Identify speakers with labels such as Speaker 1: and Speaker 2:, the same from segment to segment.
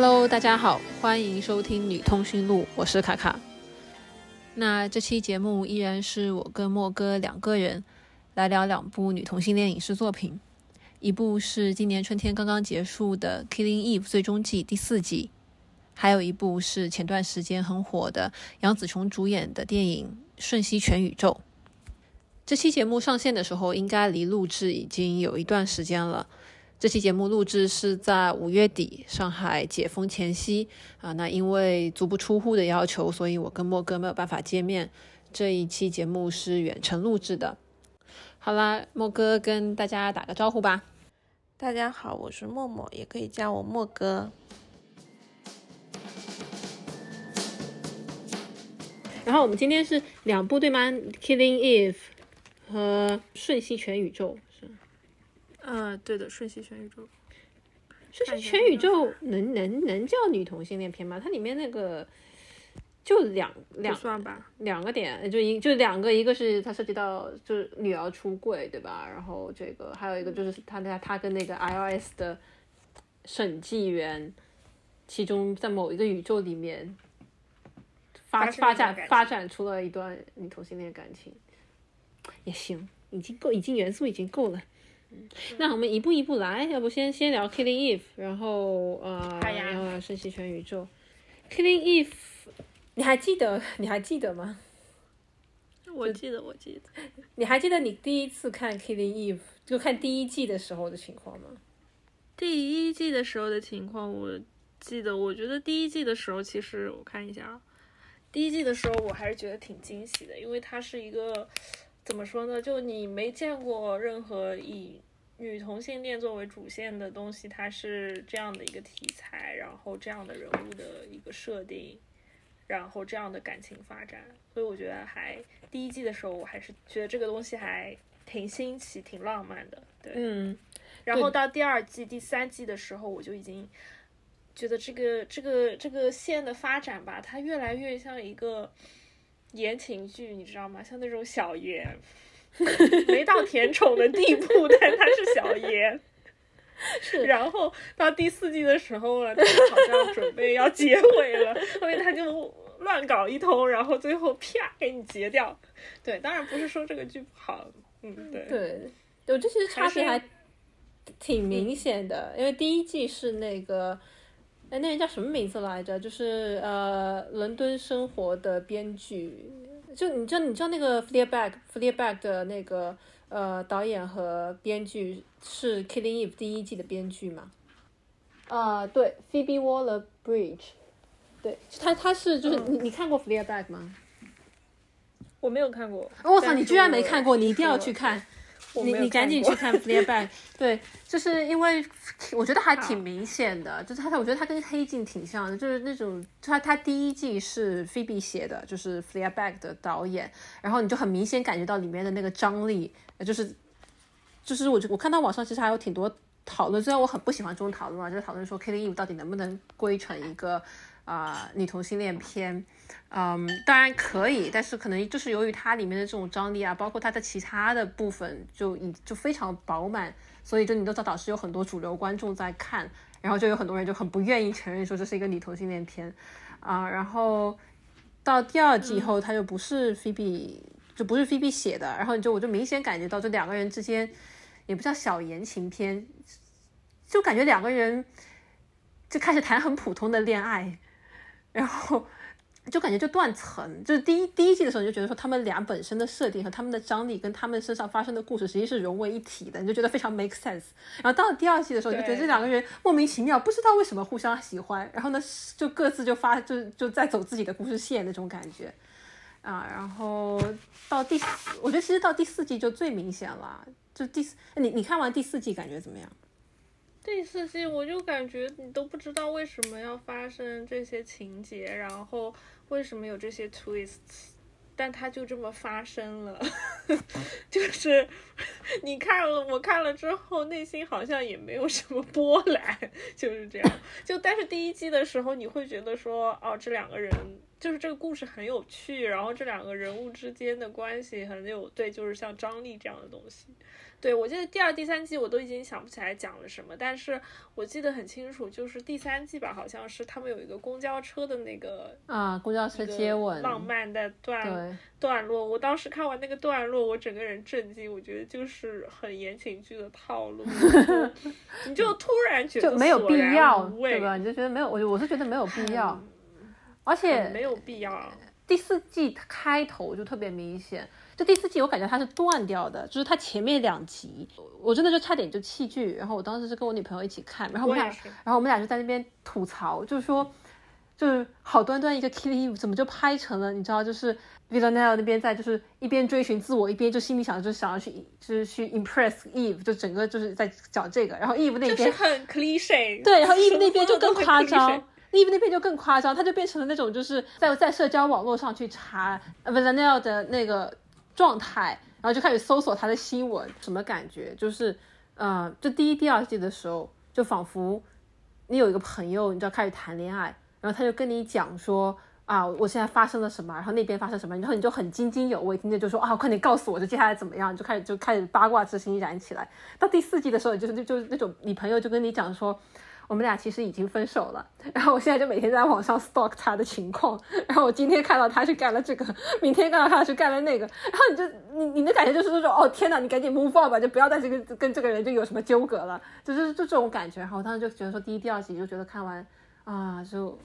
Speaker 1: Hello，大家好，欢迎收听《女通讯录》，我是卡卡。那这期节目依然是我跟莫哥两个人来聊两部女同性恋影视作品，一部是今年春天刚刚结束的《Killing Eve》最终季第四季，还有一部是前段时间很火的杨紫琼主演的电影《瞬息全宇宙》。这期节目上线的时候，应该离录制已经有一段时间了。这期节目录制是在五月底，上海解封前夕啊。那因为足不出户的要求，所以我跟莫哥没有办法见面。这一期节目是远程录制的。好啦，莫哥跟大家打个招呼吧。
Speaker 2: 大家好，我是默默，也可以叫我莫哥。
Speaker 1: 然后我们今天是两部对吗？Killing Eve 和《瞬息全宇宙》。
Speaker 2: 嗯，对的，《瞬息全宇宙》。
Speaker 1: 瞬息全宇宙能能能叫女同性恋片吗？它里面那个就两两
Speaker 2: 算吧，
Speaker 1: 两个点就一就两个，一个是它涉及到就是女儿出柜，对吧？然后这个还有一个就是他他他跟那个 iOS 的审计员，其中在某一个宇宙里面发发展发展出了一段女同性恋感情，也行，已经够，已经元素已经够了。那我们一步一步来，要不先先聊 Killing Eve，然后呃，然后瞬息全宇宙。Killing Eve，你还记得？你还记得吗？
Speaker 2: 我记得，我记得。
Speaker 1: 你还记得你第一次看 Killing Eve，就看第一季的时候的情况吗？
Speaker 2: 第一季的时候的情况，我记得。我觉得第一季的时候，其实我看一下啊，第一季的时候我还是觉得挺惊喜的，因为它是一个。怎么说呢？就你没见过任何以女同性恋作为主线的东西，它是这样的一个题材，然后这样的人物的一个设定，然后这样的感情发展，所以我觉得还第一季的时候，我还是觉得这个东西还挺新奇、挺浪漫的。对，
Speaker 1: 嗯。
Speaker 2: 然后到第二季、第三季的时候，我就已经觉得这个、这个、这个线的发展吧，它越来越像一个。言情剧，你知道吗？像那种小言，没到甜宠的地步，但他是小言。
Speaker 1: 是。
Speaker 2: 然后到第四季的时候了，他好像准备要结尾了，后面他就乱搞一通，然后最后啪给你截掉。对，当然不是说这个剧不好，嗯，对。
Speaker 1: 对，我这其实差别还挺明显的，因为第一季是那个。哎，那人叫什么名字来着？就是呃，伦敦生活的编剧，就你知道，你知道那个 Fleabag，Fleabag 的那个呃导演和编剧是 Killing Eve 第一季的编剧吗？啊，对，Phoebe Waller-Bridge，对，他他是就是你你看过 Fleabag 吗？
Speaker 2: 我没有看过。
Speaker 1: 我操，你居然没看过，你一定要去看。你你赶紧去看《Fleabag 》，对，就是因为我觉得还挺明显的，就是他，我觉得他跟《黑镜》挺像的，就是那种他他第一季是 Phoebe 写的，就是《Fleabag》的导演，然后你就很明显感觉到里面的那个张力，就是就是我我看到网上其实还有挺多讨论，虽然我很不喜欢这种讨论啊，就是讨论说《Killing Eve》到底能不能归成一个啊女同性恋片。嗯，当然可以，但是可能就是由于它里面的这种张力啊，包括它的其他的部分就已就非常饱满，所以就你都知道，导师有很多主流观众在看，然后就有很多人就很不愿意承认说这是一个女同性恋片啊。然后到第二季以后，它就不是菲比，就不是菲比写的，然后就我就明显感觉到这两个人之间也不叫小言情片，就感觉两个人就开始谈很普通的恋爱，然后。就感觉就断层，就是第一第一季的时候，你就觉得说他们俩本身的设定和他们的张力跟他们身上发生的故事，实际是融为一体的，你就觉得非常 make sense。然后到了第二季的时候，就觉得这两个人莫名其妙，不知道为什么互相喜欢，然后呢就各自就发就就在走自己的故事线那种感觉啊。然后到第四，我觉得其实到第四季就最明显了，就第四，你你看完第四季感觉怎么样？
Speaker 2: 第四季我就感觉你都不知道为什么要发生这些情节，然后。为什么有这些 twists？但它就这么发生了，就是你看了，我看了之后，内心好像也没有什么波澜，就是这样。就但是第一季的时候，你会觉得说，哦，这两个人就是这个故事很有趣，然后这两个人物之间的关系很有对，就是像张力这样的东西。对，我记得第二、第三季我都已经想不起来讲了什么，但是我记得很清楚，就是第三季吧，好像是他们有一个公交车的那个
Speaker 1: 啊，公交车接吻，
Speaker 2: 浪漫的段段落。我当时看完那个段落，我整个人震惊，我觉得就是很言情剧的套路，你就突然觉得
Speaker 1: 就没有必要，对吧？你就觉得没有，我我是觉得没有必要，而且
Speaker 2: 没有必要。
Speaker 1: 第四季开头就特别明显。就第四季，我感觉它是断掉的，就是它前面两集，我真的就差点就弃剧。然后我当时是跟我女朋友一起看，然后我们俩，然后我们俩就在那边吐槽，就是说，就是好端端一个 Killing Eve 怎么就拍成了？你知道，就是 Villanelle 那边在就是一边追寻自我，一边就心里想着就想要去就是去 impress Eve，就整个就是在讲这个。然后 Eve 那边就是
Speaker 2: 很 cliche，
Speaker 1: 对，然后 Eve 那边就更夸张，Eve 那边就更夸张，他就变成了那种就是在在社交网络上去查 Villanelle 的那个。状态，然后就开始搜索他的新闻，什么感觉？就是，呃，就第一、第二季的时候，就仿佛你有一个朋友，你知道开始谈恋爱，然后他就跟你讲说，啊，我现在发生了什么，然后那边发生什么，然后你就很津津有味，听着就说，啊，快点告诉我，就接下来怎么样？就开始就开始八卦之心燃起来。到第四季的时候，就是就就那种你朋友就跟你讲说。我们俩其实已经分手了，然后我现在就每天在网上 stalk 他的情况，然后我今天看到他去干了这个，明天看到他去干了那个，然后你就你你的感觉就是说，哦天哪，你赶紧 move on 吧，就不要在这个跟这个人就有什么纠葛了，就是就这种感觉。然后我当时就觉得说，第一、第二集就觉得看完啊，就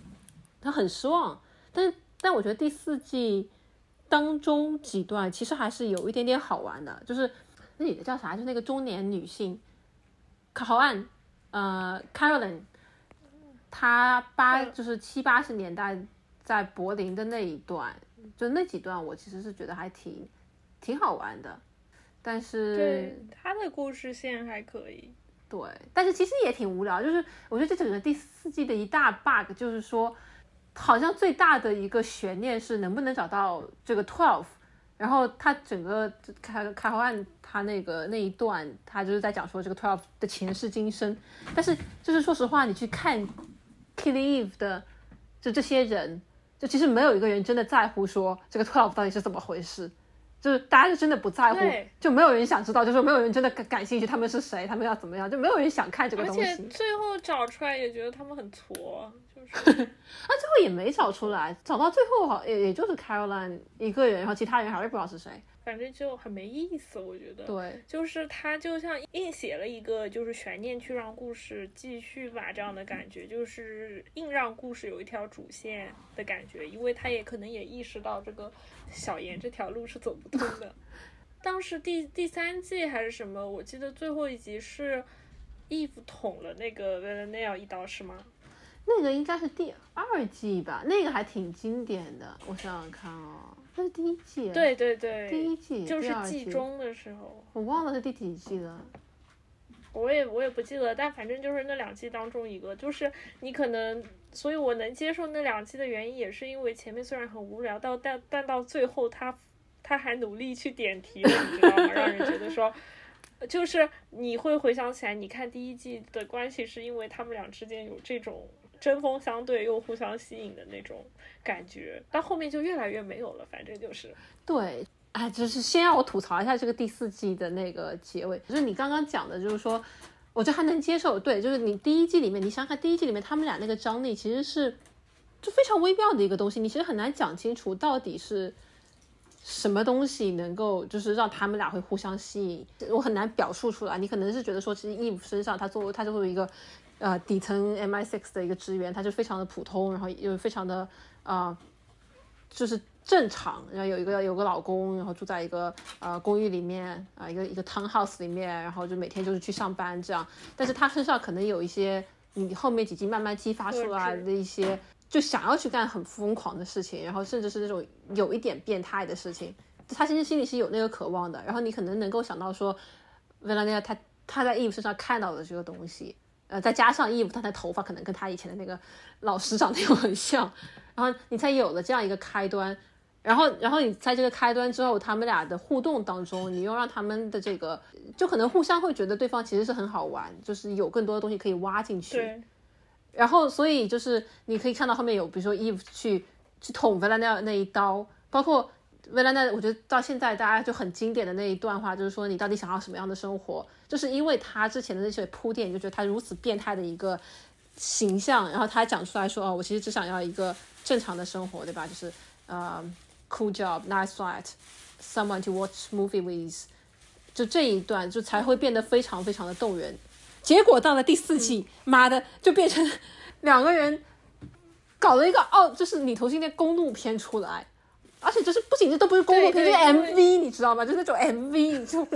Speaker 1: 他很失望，但是但我觉得第四季当中几段其实还是有一点点好玩的，就是那女的叫啥？就那个中年女性，考案。呃，Caroline，他八就是七八十年代在柏林的那一段，就那几段，我其实是觉得还挺挺好玩的。但是
Speaker 2: 对他的故事线还可以。
Speaker 1: 对，但是其实也挺无聊。就是我觉得这整个第四季的一大 bug 就是说，好像最大的一个悬念是能不能找到这个 twelve。然后他整个开开后案，他那个那一段，他就是在讲说这个 twelve 的前世今生。但是就是说实话，你去看 Killing Eve 的，就这些人，就其实没有一个人真的在乎说这个 twelve 到底是怎么回事。就是大家就真的不在乎，就没有人想知道，就是没有人真的感感兴趣，他们是谁，他们要怎么样，就没有人想看这个东西。
Speaker 2: 而且最后找出来也觉得他们很挫，就是，啊，最
Speaker 1: 后也没找出来，找到最后好也也就是 Caroline 一个人，然后其他人还是不知道是谁。
Speaker 2: 反正就很没意思，我觉得。
Speaker 1: 对，
Speaker 2: 就是他就像硬写了一个就是悬念，去让故事继续吧，这样的感觉，就是硬让故事有一条主线的感觉，因为他也可能也意识到这个小严这条路是走不通的。当时第第三季还是什么，我记得最后一集是 Eve 捅了那个 v a l e n a 一刀，是吗？
Speaker 1: 那个应该是第二季吧，那个还挺经典的，我想想看啊。那是第一季，
Speaker 2: 对对对，
Speaker 1: 第一季
Speaker 2: 就是季中的时候，
Speaker 1: 我忘了是第几季了，
Speaker 2: 我也我也不记得，但反正就是那两季当中一个，就是你可能，所以我能接受那两季的原因，也是因为前面虽然很无聊，到但但到最后他他还努力去点题了，你知道吗？让人觉得说，就是你会回想起来，你看第一季的关系是因为他们俩之间有这种。针锋相对又互相吸引的那种感觉，但后面就越来越没有了。反正就是
Speaker 1: 对，哎，就是先让我吐槽一下这个第四季的那个结尾。就是你刚刚讲的，就是说，我觉得还能接受。对，就是你第一季里面，你想看第一季里面他们俩那个张力，其实是就非常微妙的一个东西。你其实很难讲清楚到底是什么东西能够就是让他们俩会互相吸引。我很难表述出来。你可能是觉得说，其实 Eve 身上他作为他作为一个。呃，底层 MI6 的一个职员，他就非常的普通，然后又非常的呃，就是正常，然后有一个有个老公，然后住在一个呃公寓里面啊，一个一个 townhouse 里面，然后就每天就是去上班这样。但是他身上可能有一些你后面几集慢慢激发出来的一些，就想要去干很疯狂的事情，然后甚至是那种有一点变态的事情。他其实心里是有那个渴望的。然后你可能能够想到说，维拉尼亚他他在 Eve 身上看到的这个东西。呃，再加上 Eve 他的头发可能跟他以前的那个老师长得又很像，然后你才有了这样一个开端，然后，然后你在这个开端之后，他们俩的互动当中，你又让他们的这个就可能互相会觉得对方其实是很好玩，就是有更多的东西可以挖进去。
Speaker 2: 对。
Speaker 1: 然后，所以就是你可以看到后面有，比如说 Eve 去去捅维兰奈尔那一刀，包括维兰奈，我觉得到现在大家就很经典的那一段话，就是说你到底想要什么样的生活？就是因为他之前的那些铺垫，就觉得他如此变态的一个形象，然后他讲出来说，哦，我其实只想要一个正常的生活，对吧？就是呃，cool job，nice flight，someone to watch movie with，就这一段就才会变得非常非常的动人。结果到了第四季，妈的，就变成 两个人。搞了一个哦，就是你同性恋公路片出来，而且就是不仅这都不是公路片，是 MV，你知道吗？就是那种 MV，就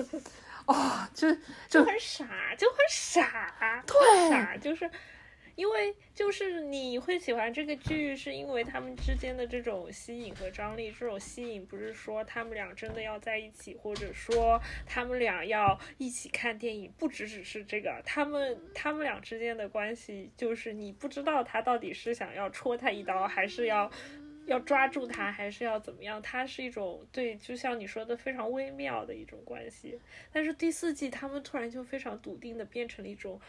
Speaker 1: 哦，就
Speaker 2: 就很傻，就很傻，
Speaker 1: 对，
Speaker 2: 傻就是。因为就是你会喜欢这个剧，是因为他们之间的这种吸引和张力。这种吸引不是说他们俩真的要在一起，或者说他们俩要一起看电影，不只只是这个。他们他们俩之间的关系，就是你不知道他到底是想要戳他一刀，还是要要抓住他，还是要怎么样。它是一种对，就像你说的非常微妙的一种关系。但是第四季他们突然就非常笃定的变成了一种。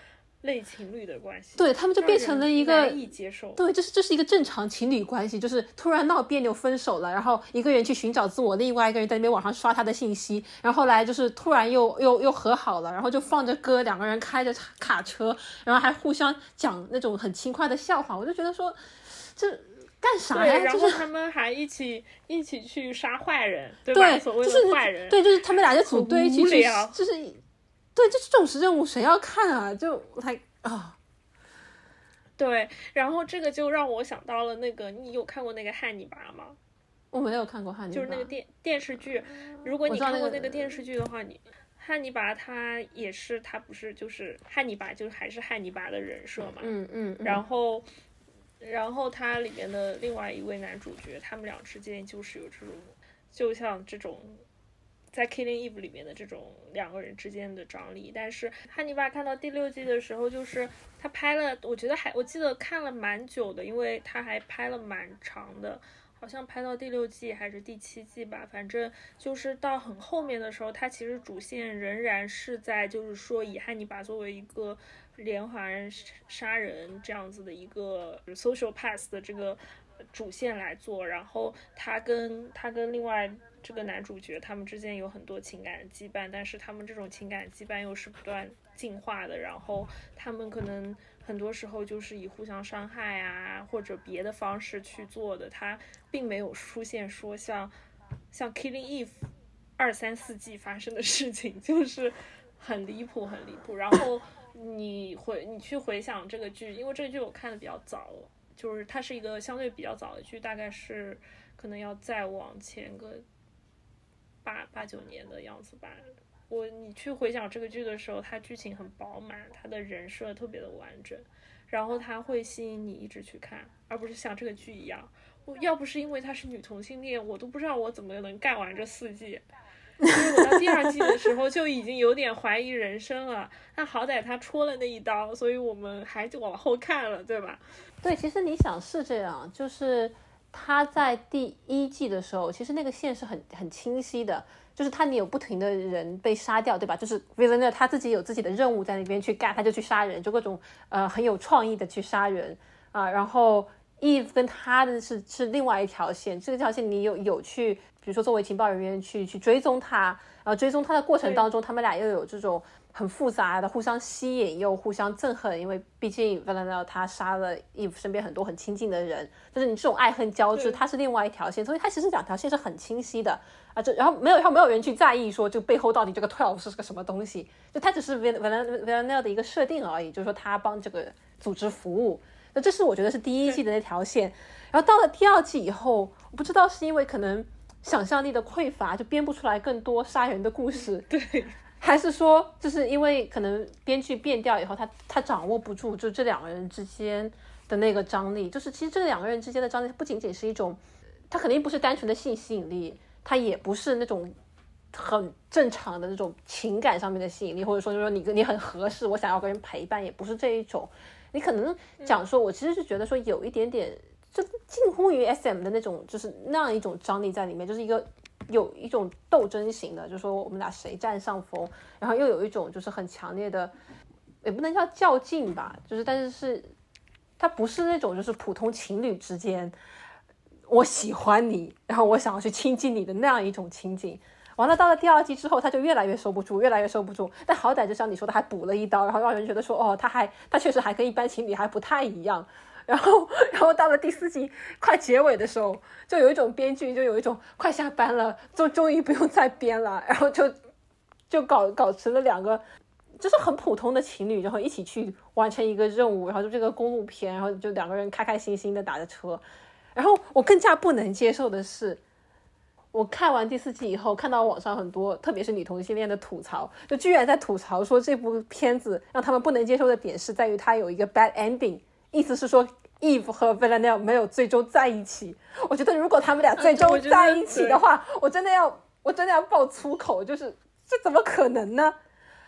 Speaker 2: 类情侣的关系，
Speaker 1: 对他们就变成了一个
Speaker 2: 难以接受。
Speaker 1: 对，这是这是一个正常情侣关系，就是突然闹别扭分手了，然后一个人去寻找自我，另外一个人在那边网上刷他的信息，然后后来就是突然又又又和好了，然后就放着歌，两个人开着卡车，然后还互相讲那种很轻快的笑话，我就觉得说这干啥呀？
Speaker 2: 然后他们还一起一起去杀坏人，对吧？所谓
Speaker 1: 的
Speaker 2: 坏人，
Speaker 1: 对，就是他们俩就组队去去，就是。对，就是这种任务，谁要看啊？就还啊，
Speaker 2: 对，然后这个就让我想到了那个，你有看过那个汉尼拔吗？
Speaker 1: 我没有看过汉尼
Speaker 2: 拔，就是那个电电视剧。如果你看过那个电视剧的话，你汉尼拔他也是，他不是就是汉尼拔，就是还是汉尼拔的人设嘛。
Speaker 1: 嗯嗯。
Speaker 2: 然后，然后它里面的另外一位男主角，他们俩之间就是有这种，就像这种。在《Killing Eve》里面的这种两个人之间的张力，但是汉尼拔看到第六季的时候，就是他拍了，我觉得还我记得看了蛮久的，因为他还拍了蛮长的，好像拍到第六季还是第七季吧，反正就是到很后面的时候，他其实主线仍然是在就是说以汉尼拔作为一个连环杀人这样子的一个 social path 的这个主线来做，然后他跟他跟另外。这个男主角他们之间有很多情感羁绊，但是他们这种情感羁绊又是不断进化的。然后他们可能很多时候就是以互相伤害啊，或者别的方式去做的。他并没有出现说像像 Killing Eve 二三四季发生的事情，就是很离谱，很离谱。然后你回你去回想这个剧，因为这个剧我看的比较早，就是它是一个相对比较早的剧，大概是可能要再往前个。八八九年的样子吧，我你去回想这个剧的时候，它剧情很饱满，它的人设特别的完整，然后它会吸引你一直去看，而不是像这个剧一样，我要不是因为她是女同性恋，我都不知道我怎么能干完这四季，因为我到第二季的时候就已经有点怀疑人生了。那好歹他戳了那一刀，所以我们还就往后看了，对吧？
Speaker 1: 对，其实你想是这样，就是。他在第一季的时候，其实那个线是很很清晰的，就是他你有不停的人被杀掉，对吧？就是 Villain 他自己有自己的任务在那边去干，他就去杀人，就各种呃很有创意的去杀人啊。然后 Eve 跟他的是是另外一条线，这条线你有有去，比如说作为情报人员去去追踪他，然后追踪他的过程当中，他们俩又有这种。很复杂的，互相吸引又互相憎恨，因为毕竟 v a l e n 他杀了 Eve 身边很多很亲近的人，就是你这种爱恨交织，他是另外一条线，所以他其实两条线是很清晰的啊。这然后没有，然后没有人去在意说，就背后到底这个 Twelve 是个什么东西，就他只是 v a l e n v a l e n 的一个设定而已，就是说他帮这个组织服务。那这是我觉得是第一季的那条线，然后到了第二季以后，我不知道是因为可能想象力的匮乏，就编不出来更多杀人的故事。
Speaker 2: 对。
Speaker 1: 还是说，就是因为可能编剧变调以后，他他掌握不住，就这两个人之间的那个张力。就是其实这两个人之间的张力，不仅仅是一种，他肯定不是单纯的性吸引力，他也不是那种很正常的那种情感上面的吸引力，或者说就是说你你很合适，我想要跟人陪伴，也不是这一种。你可能讲说，我其实是觉得说有一点点，就近乎于 S M 的那种，就是那样一种张力在里面，就是一个。有一种斗争型的，就是说我们俩谁占上风，然后又有一种就是很强烈的，也不能叫较劲吧，就是但是是，它不是那种就是普通情侣之间，我喜欢你，然后我想要去亲近你的那样一种情景。完了，到了第二季之后，他就越来越收不住，越来越收不住。但好歹就像你说的，还补了一刀，然后让人觉得说，哦，他还他确实还跟一般情侣还不太一样。然后，然后到了第四季快结尾的时候，就有一种编剧就有一种快下班了，就终于不用再编了，然后就就搞搞成了两个就是很普通的情侣，然后一起去完成一个任务，然后就这个公路片，然后就两个人开开心心的打着车。然后我更加不能接受的是，我看完第四季以后，看到网上很多，特别是女同性恋的吐槽，就居然在吐槽说这部片子让他们不能接受的点是在于它有一个 bad ending。意思是说，Eve 和 Villanelle 没有最终在一起。我觉得如果他们俩最终在一起的话，我真的要，我真的要爆粗口，就是这怎么可能呢？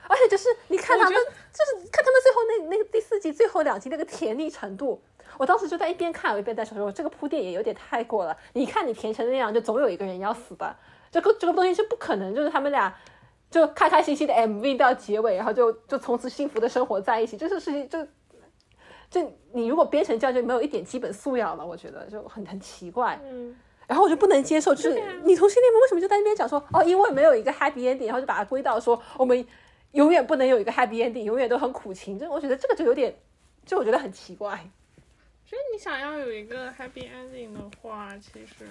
Speaker 1: 而且就是你看他们，就是看他们最后那那个第四季最后两集那个甜蜜程度，我当时就在一边看我一边在说，这个铺垫也有点太过了。你看你填成那样，就总有一个人要死的，这个这个东西是不可能，就是他们俩就开开心心的 MV 到结尾，然后就就从此幸福的生活在一起，这个事情就。就你如果编成这样，就没有一点基本素养了，我觉得就很很奇怪。
Speaker 2: 嗯，
Speaker 1: 然后我就不能接受，就是你同性恋们为什么就在那边讲说，哦，因为没有一个 happy ending，然后就把它归到说我们永远不能有一个 happy ending，永远都很苦情。就我觉得这个就有点，就我觉得很奇怪。
Speaker 2: 所以你想要有一个 happy ending 的话，其实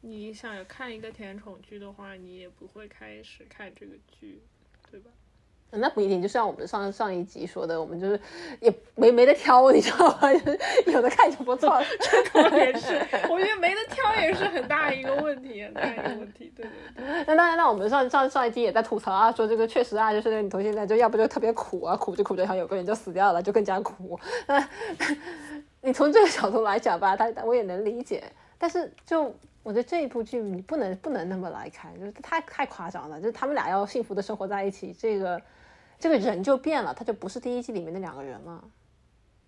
Speaker 2: 你想看一个甜宠剧的话，你也不会开始看这个剧，对吧？
Speaker 1: 那不一定，就像我们上上一集说的，我们就是也没没得挑，你知道吗？有的看就不错，
Speaker 2: 这倒也是。我觉得没得挑也是很大一个问题，很大一个问题。对对对。
Speaker 1: 那当然，那我们上上上一集也在吐槽啊，说这个确实啊，就是那个女同性恋，就要不就特别苦啊，苦着苦着，然后有个人就死掉了，就更加苦。那 你从这个角度来讲吧，他我也能理解，但是就我觉得这一部剧你不能不能那么来看，就是太太夸张了，就是他们俩要幸福的生活在一起，这个。这个人就变了，他就不是第一季里面的两个人了。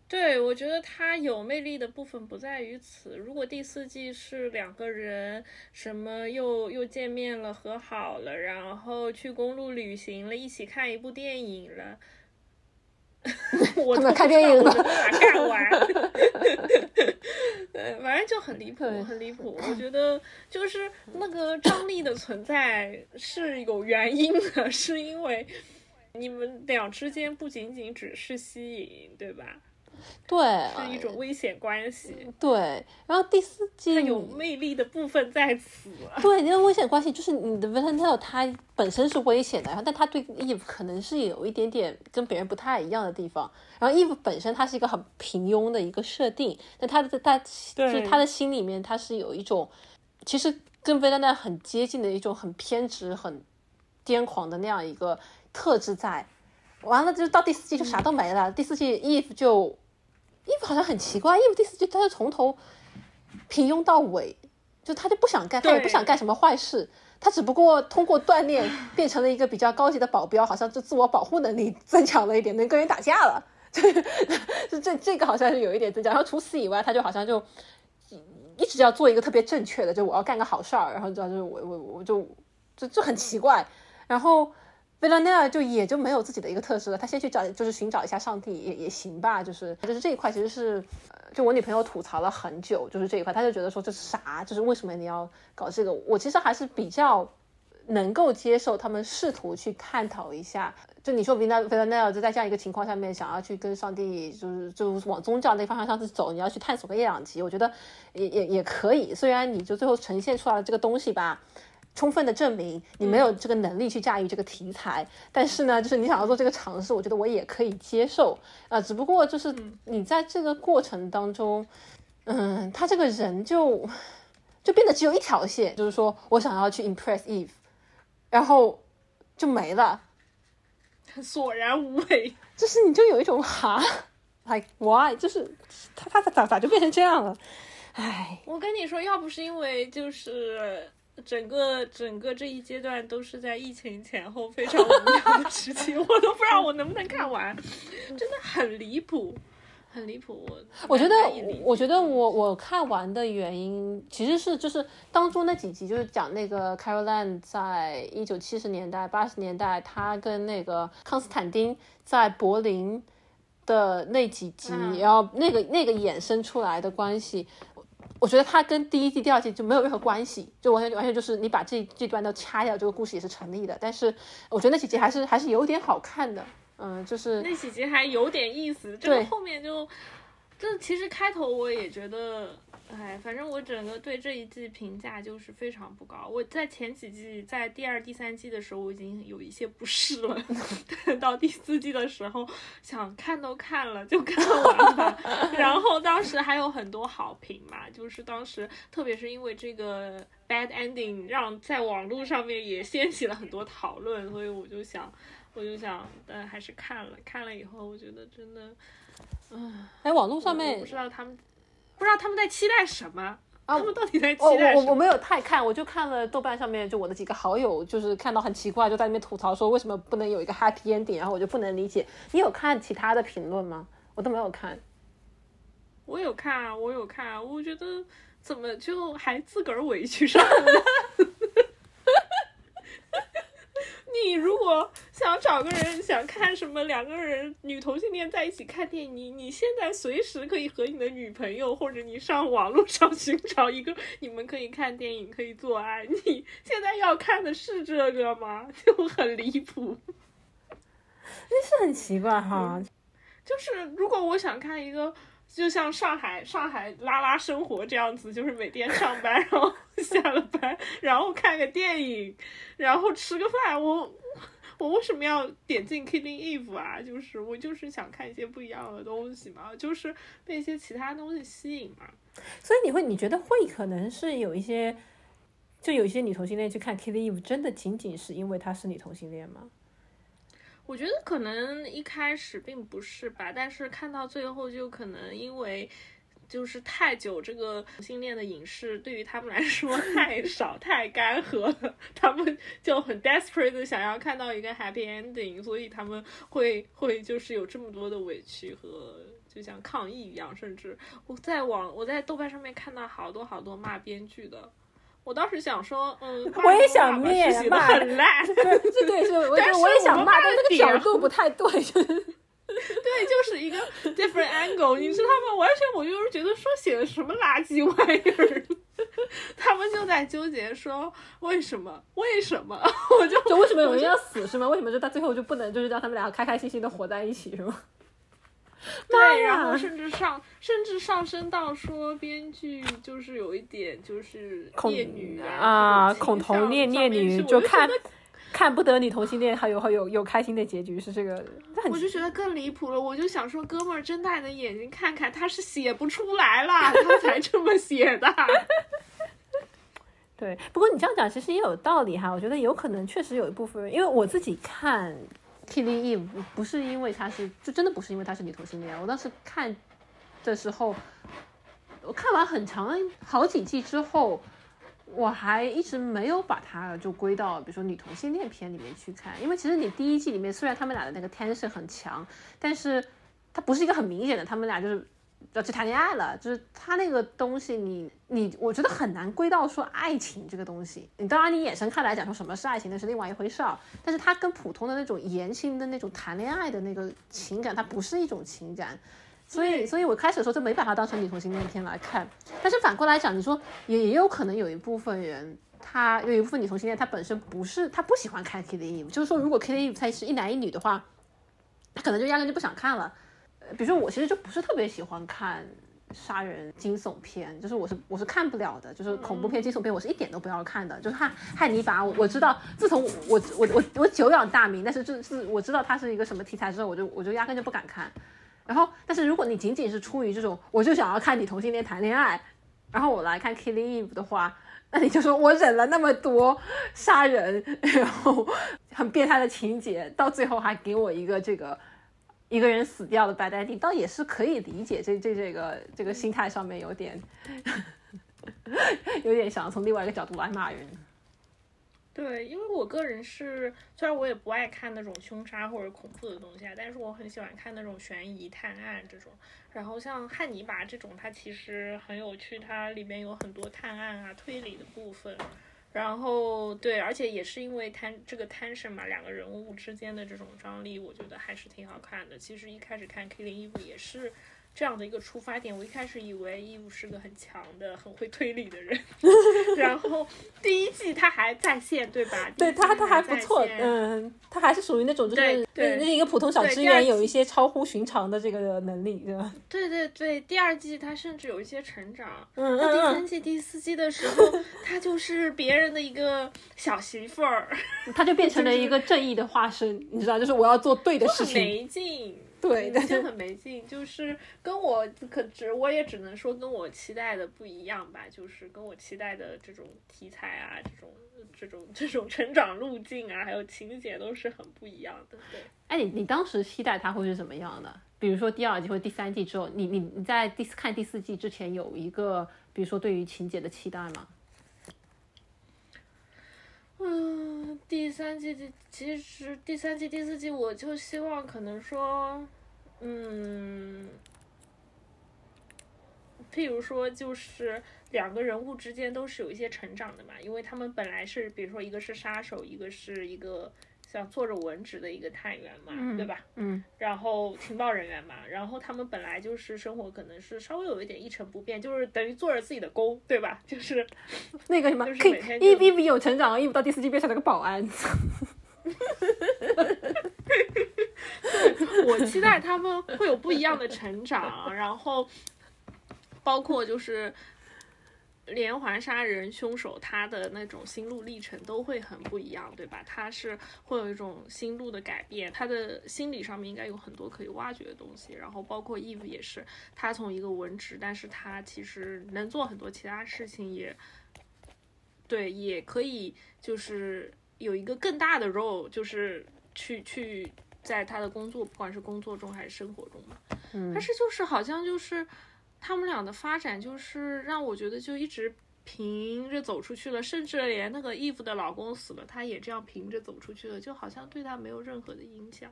Speaker 2: 对，我觉得他有魅力的部分不在于此。如果第四季是两个人，什么又又见面了、和好了，然后去公路旅行了，一起看一部电影了，我
Speaker 1: 们看电影
Speaker 2: 了，把干完。对，反正就很离谱，很离谱。我觉得就是那个张力的存在是有原因的，是因为。你们俩之间不仅仅只是吸引，对吧？
Speaker 1: 对，
Speaker 2: 是一种危险关系。
Speaker 1: 对，然后第四季
Speaker 2: 有魅力的部分在此。
Speaker 1: 对，因为危险关系就是你的 v a l e n t i n 他本身是危险的，然后但他对 Eve 可能是有一点点跟别人不太一样的地方。然后 Eve 本身他是一个很平庸的一个设定，但他的他就是他的心里面他是有一种其实跟 v e i n 很接近的一种很偏执、很癫狂的那样一个。特质在，完了就到第四季就啥都没了。第四季 Eve 就，Eve 好像很奇怪，Eve 第四季他就从头平庸到尾，就他就不想干，他也不想干什么坏事，他只不过通过锻炼变成了一个比较高级的保镖，好像就自我保护能力增强了一点，能跟人打架了。这这这个好像是有一点增加。然后除此以外，他就好像就一直要做一个特别正确的，就我要干个好事儿，然后知道就是我我我就就就很奇怪，然后。贝拉奈尔就也就没有自己的一个特质了，他先去找就是寻找一下上帝也也行吧，就是就是这一块其实是，就我女朋友吐槽了很久，就是这一块，她就觉得说这是啥，就是为什么你要搞这个？我其实还是比较能够接受他们试图去探讨一下，就你说贝拉贝拉奈尔就在这样一个情况下面想要去跟上帝就是就往宗教那方向上去走，你要去探索个一两集，我觉得也也也可以，虽然你就最后呈现出来的这个东西吧。充分的证明你没有这个能力去驾驭这个题材，但是呢，就是你想要做这个尝试，我觉得我也可以接受啊。只不过就是你在这个过程当中，嗯，他这个人就就变得只有一条线，就是说我想要去 impress Eve，然后就没了，
Speaker 2: 索然无味。
Speaker 1: 就是你就有一种哈，like why？就是他他咋咋就变成这样了？唉，
Speaker 2: 我跟你说，要不是因为就是。整个整个这一阶段都是在疫情前后非常无聊的时期，我都不知道我能不能看完，真的很离谱，很离谱。我
Speaker 1: 我觉得，我觉得我我看完的原因其实是就是当中那几集，就是讲那个 Caroline 在一九七十年代八十年代，他跟那个康斯坦丁在柏林的那几集，然后那个那个衍生出来的关系。我觉得它跟第一季、第二季就没有任何关系，就完全完全就是你把这这段都掐掉，这个故事也是成立的。但是我觉得那几集还是还是有点好看的，嗯，就是
Speaker 2: 那几集还有点意思，这个后面就，这其实开头我也觉得。哎，反正我整个对这一季评价就是非常不高。我在前几季，在第二、第三季的时候，我已经有一些不适了。到第四季的时候，想看都看了，就看完吧。然后当时还有很多好评嘛，就是当时特别是因为这个 bad ending，让在网络上面也掀起了很多讨论，所以我就想，我就想，但还是看了。看了以后，我觉得真的，嗯，
Speaker 1: 哎，网络上面
Speaker 2: 不知道他们。不知道他们在期待什么？啊他们到底在期待
Speaker 1: 什么？我我我没有太看，我就看了豆瓣上面，就我的几个好友，就是看到很奇怪，就在那边吐槽说为什么不能有一个 happy ending，然后我就不能理解。你有看其他的评论吗？我都没有看。
Speaker 2: 我有看啊，我有看啊，我觉得怎么就还自个儿委屈上了？你如果想找个人，想看什么两个人女同性恋在一起看电影，你现在随时可以和你的女朋友，或者你上网络上寻找一个你们可以看电影、可以做爱。你现在要看的是这个吗？就很离谱，
Speaker 1: 那是很奇怪哈。
Speaker 2: 就是如果我想看一个。就像上海上海拉拉生活这样子，就是每天上班，然后 下了班，然后看个电影，然后吃个饭。我我为什么要点进 Killing Eve 啊？就是我就是想看一些不一样的东西嘛，就是被一些其他东西吸引嘛。
Speaker 1: 所以你会你觉得会可能是有一些，就有一些女同性恋去看 Killing Eve，真的仅仅是因为她是女同性恋吗？
Speaker 2: 我觉得可能一开始并不是吧，但是看到最后就可能因为就是太久这个同性恋的影视对于他们来说 太少太干涸了，他们就很 desperate 的想要看到一个 happy ending，所以他们会会就是有这么多的委屈和就像抗议一样，甚至我在网我在豆瓣上面看到好多好多骂编剧的。我当时想说，嗯，
Speaker 1: 我也想灭骂，
Speaker 2: 很烂，
Speaker 1: 对对是，我我也想骂，但那个角度不太对，就是，
Speaker 2: 对，就是一个 different angle，你知道吗？完全我就是觉得说写的什么垃圾玩意儿，他们就在纠结说为什么，为什么，我就
Speaker 1: 就为什么有人要死是吗？为什么就到最后就不能就是让他们两个开开心心的活在一起是吗？
Speaker 2: 对，然后甚至上，甚至上升到说编剧就是有一点就是孽女
Speaker 1: 啊，恐同恋恋女，就看看不得你同性恋还有还有有开心的结局是这个，
Speaker 2: 我就觉得更离谱了。我就想说，哥们儿睁大你的眼睛看看，他是写不出来了，他才这么写的。
Speaker 1: 对，不过你这样讲其实也有道理哈，我觉得有可能确实有一部分人，因为我自己看。KvE 不是因为他是，就真的不是因为他是女同性恋。我当时看的时候，我看完很长好几季之后，我还一直没有把它就归到比如说女同性恋片里面去看。因为其实你第一季里面虽然他们俩的那个 tension 很强，但是它不是一个很明显的，他们俩就是。要去谈恋爱了，就是他那个东西，你你，我觉得很难归到说爱情这个东西。你当然你眼神看来讲说什么是爱情，那是另外一回事儿。但是它跟普通的那种言情的那种谈恋爱的那个情感，它不是一种情感。所以，所以我开始的时候就没把它当成女同性恋片来看。但是反过来讲，你说也也有可能有一部分人，他有一部分女同性恋，他本身不是他不喜欢看 K T E，就是说如果 K T E 它是一男一女的话，他可能就压根就不想看了。比如说我其实就不是特别喜欢看杀人惊悚片，就是我是我是看不了的，就是恐怖片、惊悚片我是一点都不要看的。就是汉汉尼拔，我我知道，自从我我我我久仰大名，但是就是我知道它是一个什么题材之后，我就我就压根就不敢看。然后，但是如果你仅仅是出于这种，我就想要看你同性恋谈恋爱，然后我来看 Killing Eve 的话，那你就说我忍了那么多杀人，然后很变态的情节，到最后还给我一个这个。一个人死掉的白呆地，倒也是可以理解。这这这个这个心态上面有点，有点想从另外一个角度来骂人。
Speaker 2: 对，因为我个人是，虽然我也不爱看那种凶杀或者恐怖的东西啊，但是我很喜欢看那种悬疑探案这种。然后像汉尼拔这种，它其实很有趣，它里面有很多探案啊、推理的部分。然后对，而且也是因为贪这个贪生嘛，两个人物之间的这种张力，我觉得还是挺好看的。其实一开始看《Killing Eve》也是这样的一个出发点。我一开始以为 Eve 是个很强的、很会推理的人，然后第一季他还在线，对吧？
Speaker 1: 对他他
Speaker 2: 还
Speaker 1: 不错，嗯，他还是属于那种就是
Speaker 2: 对
Speaker 1: 那一个普通小职员，有一些超乎寻常的这个能力，对吧？
Speaker 2: 对对对，第二季他甚至有一些成长。
Speaker 1: 嗯
Speaker 2: 嗯。第三季、第四季的时候，他就是别人的一个小媳妇儿，
Speaker 1: 他就变成了一个正义的化身，你知道，就是我要做对的事情。
Speaker 2: 没劲。
Speaker 1: 对，
Speaker 2: 就很没劲，就是跟我可只我也只能说跟我期待的不一样吧，就是跟我期待的这种题材啊，这种这种这种成长路径啊，还有情节都是很不一样的。对，
Speaker 1: 哎，你你当时期待它会是怎么样的？比如说第二季或第三季之后，你你你在第四看第四季之前有一个，比如说对于情节的期待吗？
Speaker 2: 嗯，第三季第其实第三季第四季我就希望可能说，嗯，譬如说就是两个人物之间都是有一些成长的嘛，因为他们本来是比如说一个是杀手，一个是一个。像做着文职的一个探员嘛，对吧？
Speaker 1: 嗯，
Speaker 2: 然后情报人员嘛，然后他们本来就是生活可能是稍微有一点一成不变，就是等于做着自己的工，对吧？就是
Speaker 1: 那个什么，
Speaker 2: 就是每天
Speaker 1: 一一比有成长，一到第四季变成了个保安。
Speaker 2: 对，我期待他们会有不一样的成长，然后包括就是。连环杀人凶手他的那种心路历程都会很不一样，对吧？他是会有一种心路的改变，他的心理上面应该有很多可以挖掘的东西。然后包括 Eve 也是，他从一个文职，但是他其实能做很多其他事情，也对，也可以就是有一个更大的 role，就是去去在他的工作，不管是工作中还是生活中嘛。
Speaker 1: 嗯，
Speaker 2: 但是就是好像就是。他们俩的发展就是让我觉得就一直平着走出去了，甚至连那个 Eve 的老公死了，她也这样平着走出去了，就好像对她没有任何的影响。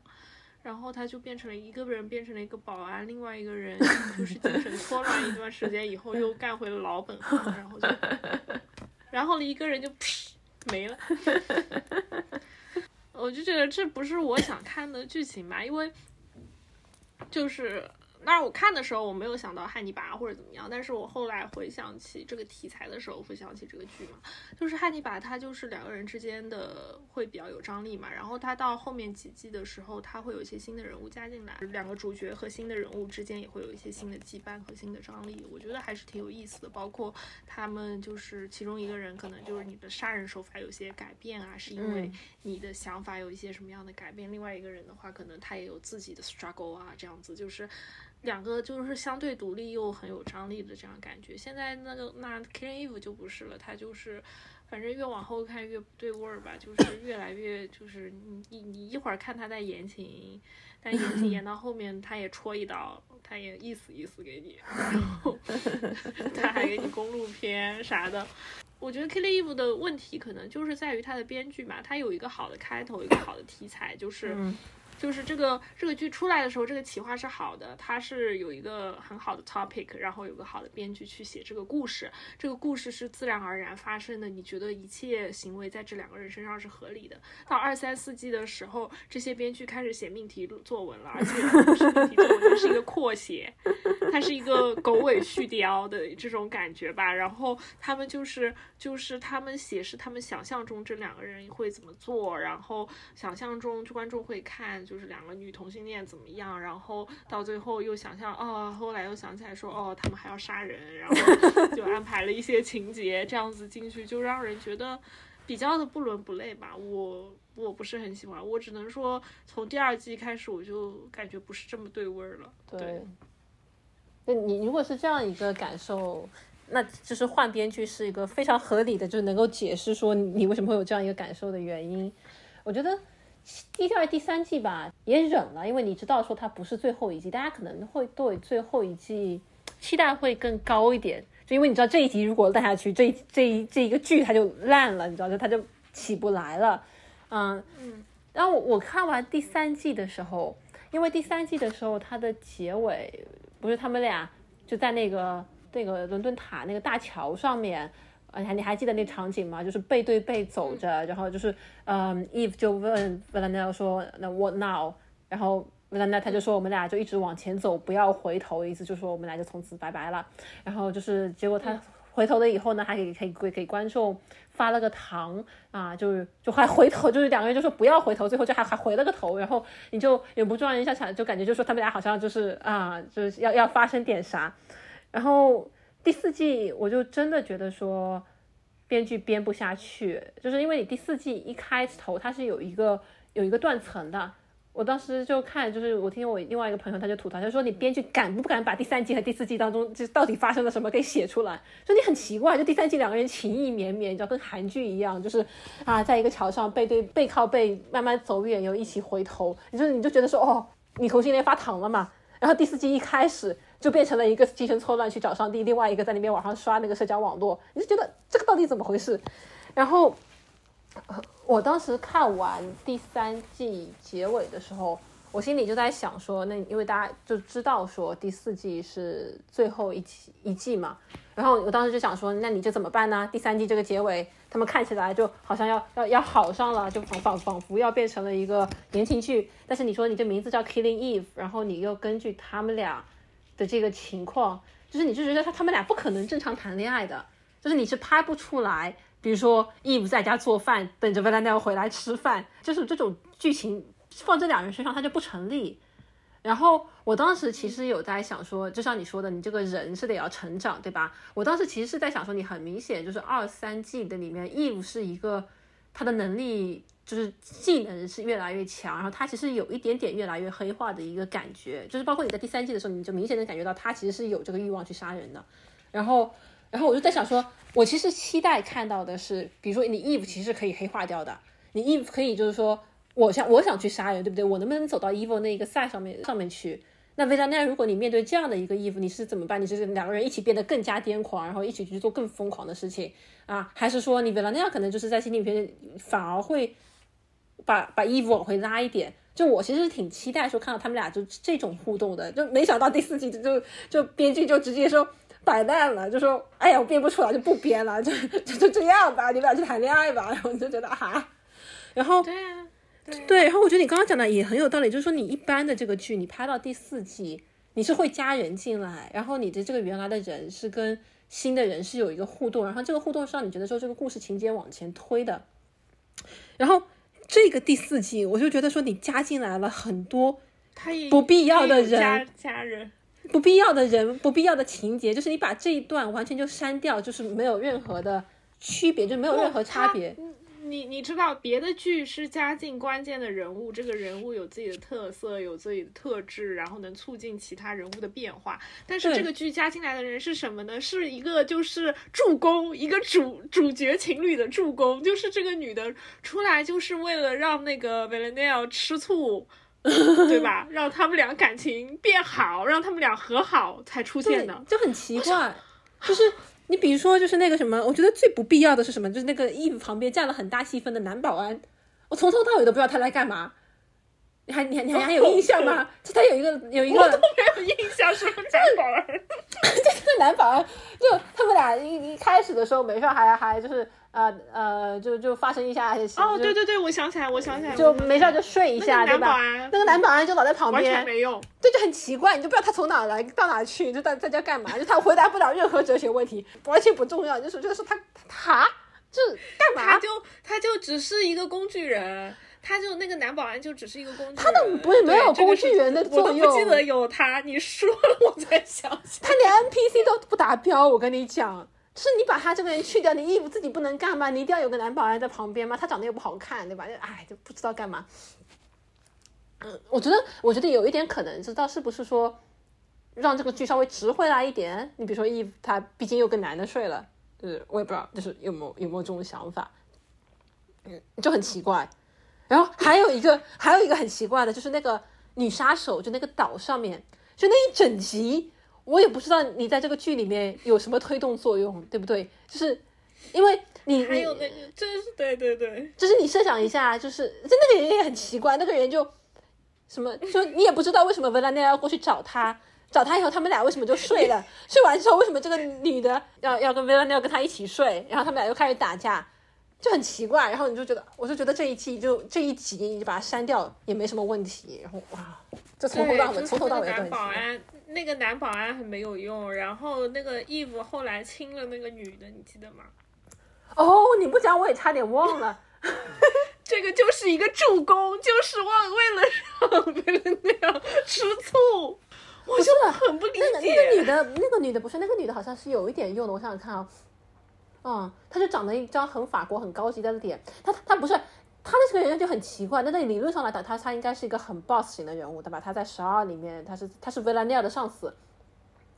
Speaker 2: 然后他就变成了一个人变成了一个保安，另外一个人 就是精神错乱一段时间以后又干回了老本行，然后就，然后一个人就没了。我就觉得这不是我想看的剧情吧，因为就是。那我看的时候，我没有想到汉尼拔或者怎么样，但是我后来回想起这个题材的时候，会想起这个剧嘛，就是汉尼拔他就是两个人之间的会比较有张力嘛，然后他到后面几季的时候，他会有一些新的人物加进来，两个主角和新的人物之间也会有一些新的羁绊和新的张力，我觉得还是挺有意思的。包括他们就是其中一个人可能就是你的杀人手法有些改变啊，是因为你的想法有一些什么样的改变，另外一个人的话，可能他也有自己的 struggle 啊，这样子就是。两个就是相对独立又很有张力的这样感觉。现在那个那 k i l l i Eve 就不是了，他就是反正越往后看越不对味儿吧，就是越来越就是你你你一会儿看他在言情，但言情演到后面他也戳一刀，他也意思意思给你，然后他还给你公路片啥的。我觉得 k i l l i Eve 的问题可能就是在于他的编剧嘛，他有一个好的开头，一个好的题材，就是。就是这个这个剧出来的时候，这个企划是好的，它是有一个很好的 topic，然后有个好的编剧去写这个故事，这个故事是自然而然发生的，你觉得一切行为在这两个人身上是合理的。到二三四季的时候，这些编剧开始写命题作文了，而且不是命题作文，它是一个扩写，它是一个狗尾续貂的这种感觉吧。然后他们就是就是他们写是他们想象中这两个人会怎么做，然后想象中就观众会看。就是两个女同性恋怎么样，然后到最后又想象，哦，后来又想起来说，哦，他们还要杀人，然后就安排了一些情节，这样子进去就让人觉得比较的不伦不类吧。我我不是很喜欢，我只能说从第二季开始我就感觉不是这么对味儿了。对，
Speaker 1: 那你如果是这样一个感受，那就是换编剧是一个非常合理的，就是能够解释说你为什么会有这样一个感受的原因。我觉得。第二、第三季吧，也忍了，因为你知道说它不是最后一季，大家可能会对最后一季期待会更高一点，就因为你知道这一集如果烂下去，这这一这一个剧它就烂了，你知道就它就起不来了，嗯嗯。然后我看完第三季的时候，因为第三季的时候它的结尾不是他们俩就在那个那个伦敦塔那个大桥上面。啊，还你还记得那场景吗？就是背对背走着，然后就是，嗯，Eve 就问 v a l e n e l 说：“那 What now？” 然后那那他就说我们俩就一直往前走，不要回头，意思就是说我们俩就从此拜拜了。然后就是结果他回头了以后呢，还给可以给给观众发了个糖啊，就是就还回头，就是两个人就说不要回头，最后就还还回了个头，然后你就忍不住让人家想，就感觉就说他们俩好像就是啊，就是要要发生点啥。然后第四季我就真的觉得说编剧编不下去，就是因为你第四季一开头它是有一个有一个断层的。我当时就看，就是我听我另外一个朋友他就吐槽，他说你编剧敢不敢把第三季和第四季当中就到底发生了什么给写出来？说你很奇怪，就第三季两个人情意绵绵，你知道跟韩剧一样，就是啊，在一个桥上背对背靠背慢慢走远，又一起回头，你就你就觉得说哦，你同性恋发糖了嘛？然后第四季一开始就变成了一个精神错乱去找上帝，另外一个在那边网上刷那个社交网络，你就觉得这个到底怎么回事？然后。我当时看完第三季结尾的时候，我心里就在想说，那因为大家就知道说第四季是最后一季一季嘛，然后我当时就想说，那你就怎么办呢？第三季这个结尾，他们看起来就好像要要要好上了，就仿仿仿佛要变成了一个言情剧。但是你说你这名字叫 Killing Eve，然后你又根据他们俩的这个情况，就是你就觉得他他们俩不可能正常谈恋爱的，就是你是拍不出来。比如说，Eve 在家做饭，等着 v a l e n t i n 回来吃饭，就是这种剧情放这两人身上，它就不成立。然后我当时其实有在想说，就像你说的，你这个人是得要成长，对吧？我当时其实是在想说，你很明显就是二三季的里面，Eve 是一个他的能力就是技能是越来越强，然后他其实有一点点越来越黑化的一个感觉，就是包括你在第三季的时候，你就明显能感觉到他其实是有这个欲望去杀人的。然后，然后我就在想说。我其实期待看到的是，比如说你 Eve 其实可以黑化掉的，你 Eve 可以就是说，我想我想去杀人，对不对？我能不能走到 Eve 那一个赛上面上面去？那 v i l a n 如果你面对这样的一个 Eve，你是怎么办？你是两个人一起变得更加癫狂，然后一起去做更疯狂的事情啊？还是说你 v i l a n 可能就是在心里边反而会把把 Eve 往回拉一点？就我其实挺期待说看到他们俩就这种互动的，就没想到第四季就就编剧就直接说。摆烂了，就说哎呀，我编不出来就不编了，就就就这样吧，你们俩去谈恋爱吧。然后你就觉得哈，然后
Speaker 2: 对啊，
Speaker 1: 对，然后我觉得你刚刚讲的也很有道理，就是说你一般的这个剧，你拍到第四季，你是会加人进来，然后你的这个原来的人是跟新的人是有一个互动，然后这个互动是让你觉得说这个故事情节往前推的。然后这个第四季，我就觉得说你加进来了很多不必要的人，
Speaker 2: 家人。
Speaker 1: 不必要的人，不必要的情节，就是你把这一段完全就删掉，就是没有任何的区别，就没有任何差别。
Speaker 2: 你你知道，别的剧是加进关键的人物，这个人物有自己的特色，有自己的特质，然后能促进其他人物的变化。但是这个剧加进来的人是什么呢？是一个就是助攻，一个主主角情侣的助攻，就是这个女的出来就是为了让那个 v a l e n e l 吃醋。对吧？让他们俩感情变好，让他们俩和好才出现的，
Speaker 1: 就很奇怪。就是你比如说，就是那个什么，我觉得最不必要的是什么？就是那个 Eve 旁边占了很大戏份的男保安，我从头到尾都不知道他来干嘛。你还你还你还有印象吗？就他有一个有一个，我
Speaker 2: 都没有印象，什么男保安？
Speaker 1: 这个男保安，就他们俩一一开始的时候没事还还就是。呃呃，就就发生一下
Speaker 2: 哦，对对对，我想起来，我想起来，
Speaker 1: 就没事就睡一下，对吧？那个男保安就老在旁边，
Speaker 2: 完全没用。
Speaker 1: 对，就很奇怪，你就不知道他从哪来到哪去，就在在家干嘛？就他回答不了任何哲学问题，完全不重要。就是就是他他就干嘛？
Speaker 2: 他就他就只是一个工具人，他就那个男保安就只是一个工具人。
Speaker 1: 他的不是没有工具人的作
Speaker 2: 用，我不记得有他。你说了，我才想起
Speaker 1: 来，他连 NPC 都不达标。我跟你讲。是你把他这个人去掉，你衣服自己不能干吗？你一定要有个男保安在旁边吗？他长得又不好看，对吧？就哎，就不知道干嘛。嗯，我觉得，我觉得有一点可能，知道是不是说让这个剧稍微值回来一点？你比如说，衣服他毕竟又跟男的睡了，就是我也不知道，就是有没有有没有这种想法？嗯，就很奇怪。然后还有一个，还有一个很奇怪的，就是那个女杀手，就那个岛上面，就那一整集。我也不知道你在这个剧里面有什么推动作用，对不对？就是因为你
Speaker 2: 还有那个，就是对对对，
Speaker 1: 就是你设想一下，就是就那个人也很奇怪，那个人就什么，就你也不知道为什么维拉内要过去找他，找他以后他们俩为什么就睡了？睡完之后为什么这个女的要要跟维拉内要跟他一起睡？然后他们俩又开始打架，就很奇怪。然后你就觉得，我就觉得这一期就这一集你就把它删掉也没什么问题。然后哇，就从头到尾，从头到尾都很
Speaker 2: 保安那个男保安很没有用，然后那个 Eve 后来亲了那个女的，你记得吗？
Speaker 1: 哦，你不讲我也差点忘了。
Speaker 2: 这个就是一个助攻，就是忘为了让别人那样吃醋，我就很不理解。
Speaker 1: 那个那个女的，那个女的不是那个女的，好像是有一点用的。我想想看啊，嗯，他就长得一张很法国、很高级的脸。他他不是他的这个人就很奇怪。那在理论上来讲，他他应该是一个很 boss 型的人物，对吧？他在十二里面，他是他是维拉内尔的上司，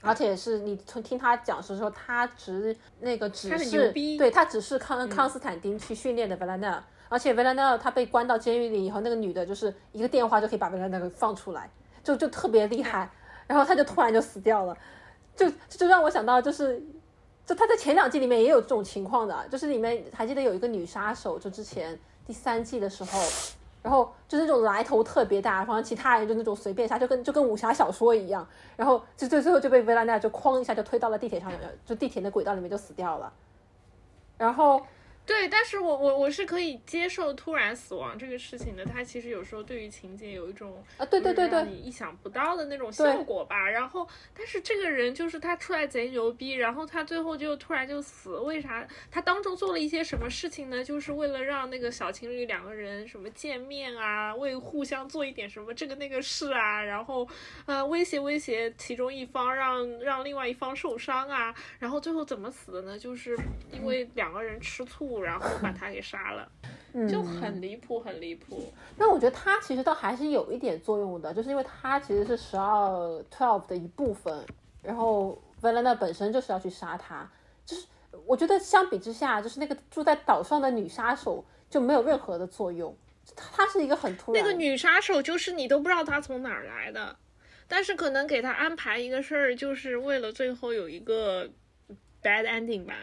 Speaker 1: 而且是你从听他讲是说，他只那个只是对他只是康康斯坦丁去训练的维拉涅尔。而且维拉纳他被关到监狱里以后，那个女的就是一个电话就可以把维拉纳给放出来，就就特别厉害。然后他就突然就死掉了，就就让我想到就是，就他在前两季里面也有这种情况的，就是里面还记得有一个女杀手，就之前第三季的时候，然后就是那种来头特别大，然后其他人就那种随便杀，就跟就跟武侠小说一样，然后就最最后就被维拉娜就哐一下就推到了地铁上，就地铁的轨道里面就死掉了，然后。
Speaker 2: 对，但是我我我是可以接受突然死亡这个事情的。他其实有时候对于情节有一种
Speaker 1: 啊，对对对对，
Speaker 2: 你意想不到的那种效果吧。然后，但是这个人就是他出来贼牛逼，然后他最后就突然就死，为啥？他当中做了一些什么事情呢？就是为了让那个小情侣两个人什么见面啊，为互相做一点什么这个那个事啊，然后呃威胁威胁其中一方，让让另外一方受伤啊，然后最后怎么死的呢？就是因为两个人吃醋。然后把他给杀了，就很离谱，很离谱。
Speaker 1: 那我觉得他其实倒还是有一点作用的，就是因为他其实是十二 twelve 的一部分，然后 e n a 本身就是要去杀他，就是我觉得相比之下，就是那个住在岛上的女杀手就没有任何的作用，她是一个很突
Speaker 2: 然。那个女杀手就是你都不知道她从哪儿来的，但是可能给她安排一个事儿，就是为了最后有一个 bad ending 吧。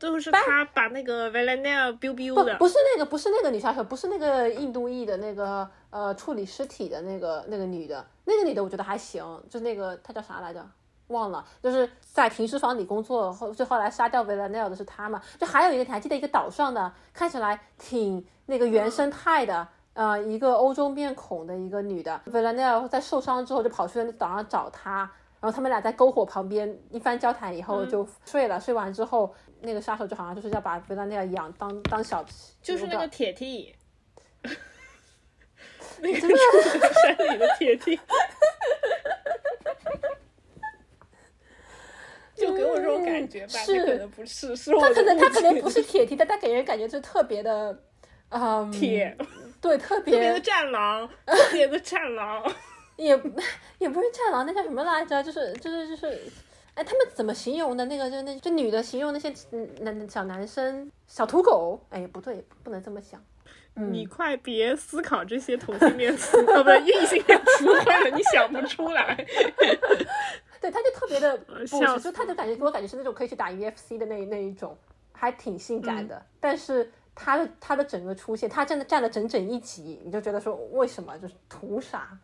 Speaker 2: 都是他把那个 Valenia biu biu 的，
Speaker 1: 不是那个，不是那个女杀手，不是那个印度裔的那个呃处理尸体的那个那个女的，那个女的我觉得还行，就那个她叫啥来着？忘了，就是在停尸房里工作后，最后来杀掉 Valenia 的是她嘛？就还有一个，你还记得一个岛上的，看起来挺那个原生态的，呃，一个欧洲面孔的一个女的，Valenia 在受伤之后就跑去那岛上找她。然后他们俩在篝火旁边一番交谈以后就睡了。睡完之后，那个杀手就好像就是要把维拉内亚养当当小，
Speaker 2: 就是那个铁梯，那个山里的铁梯，就给我这种感觉吧。是，可能不是，是他
Speaker 1: 可能他可能不是铁梯，但他给人感觉就特别的，嗯，
Speaker 2: 铁，
Speaker 1: 对，
Speaker 2: 特
Speaker 1: 别
Speaker 2: 的战狼，特别的战狼。
Speaker 1: 也也不是战狼，那叫什么来着？就是就是就是，哎，他们怎么形容的？那个就那就女的形容那些男小男生小土狗？哎，不对，不能这么想。
Speaker 2: 你快别思考这些同性恋词，哦，不是，异性恋词汇了，你想不出来。
Speaker 1: 对，他就特别的不是，就他就感觉给我感觉是那种可以去打 UFC 的那那一种，还挺性感的，但是。他的他的整个出现，他真的占了整整一集，你就觉得说为什么就是图啥？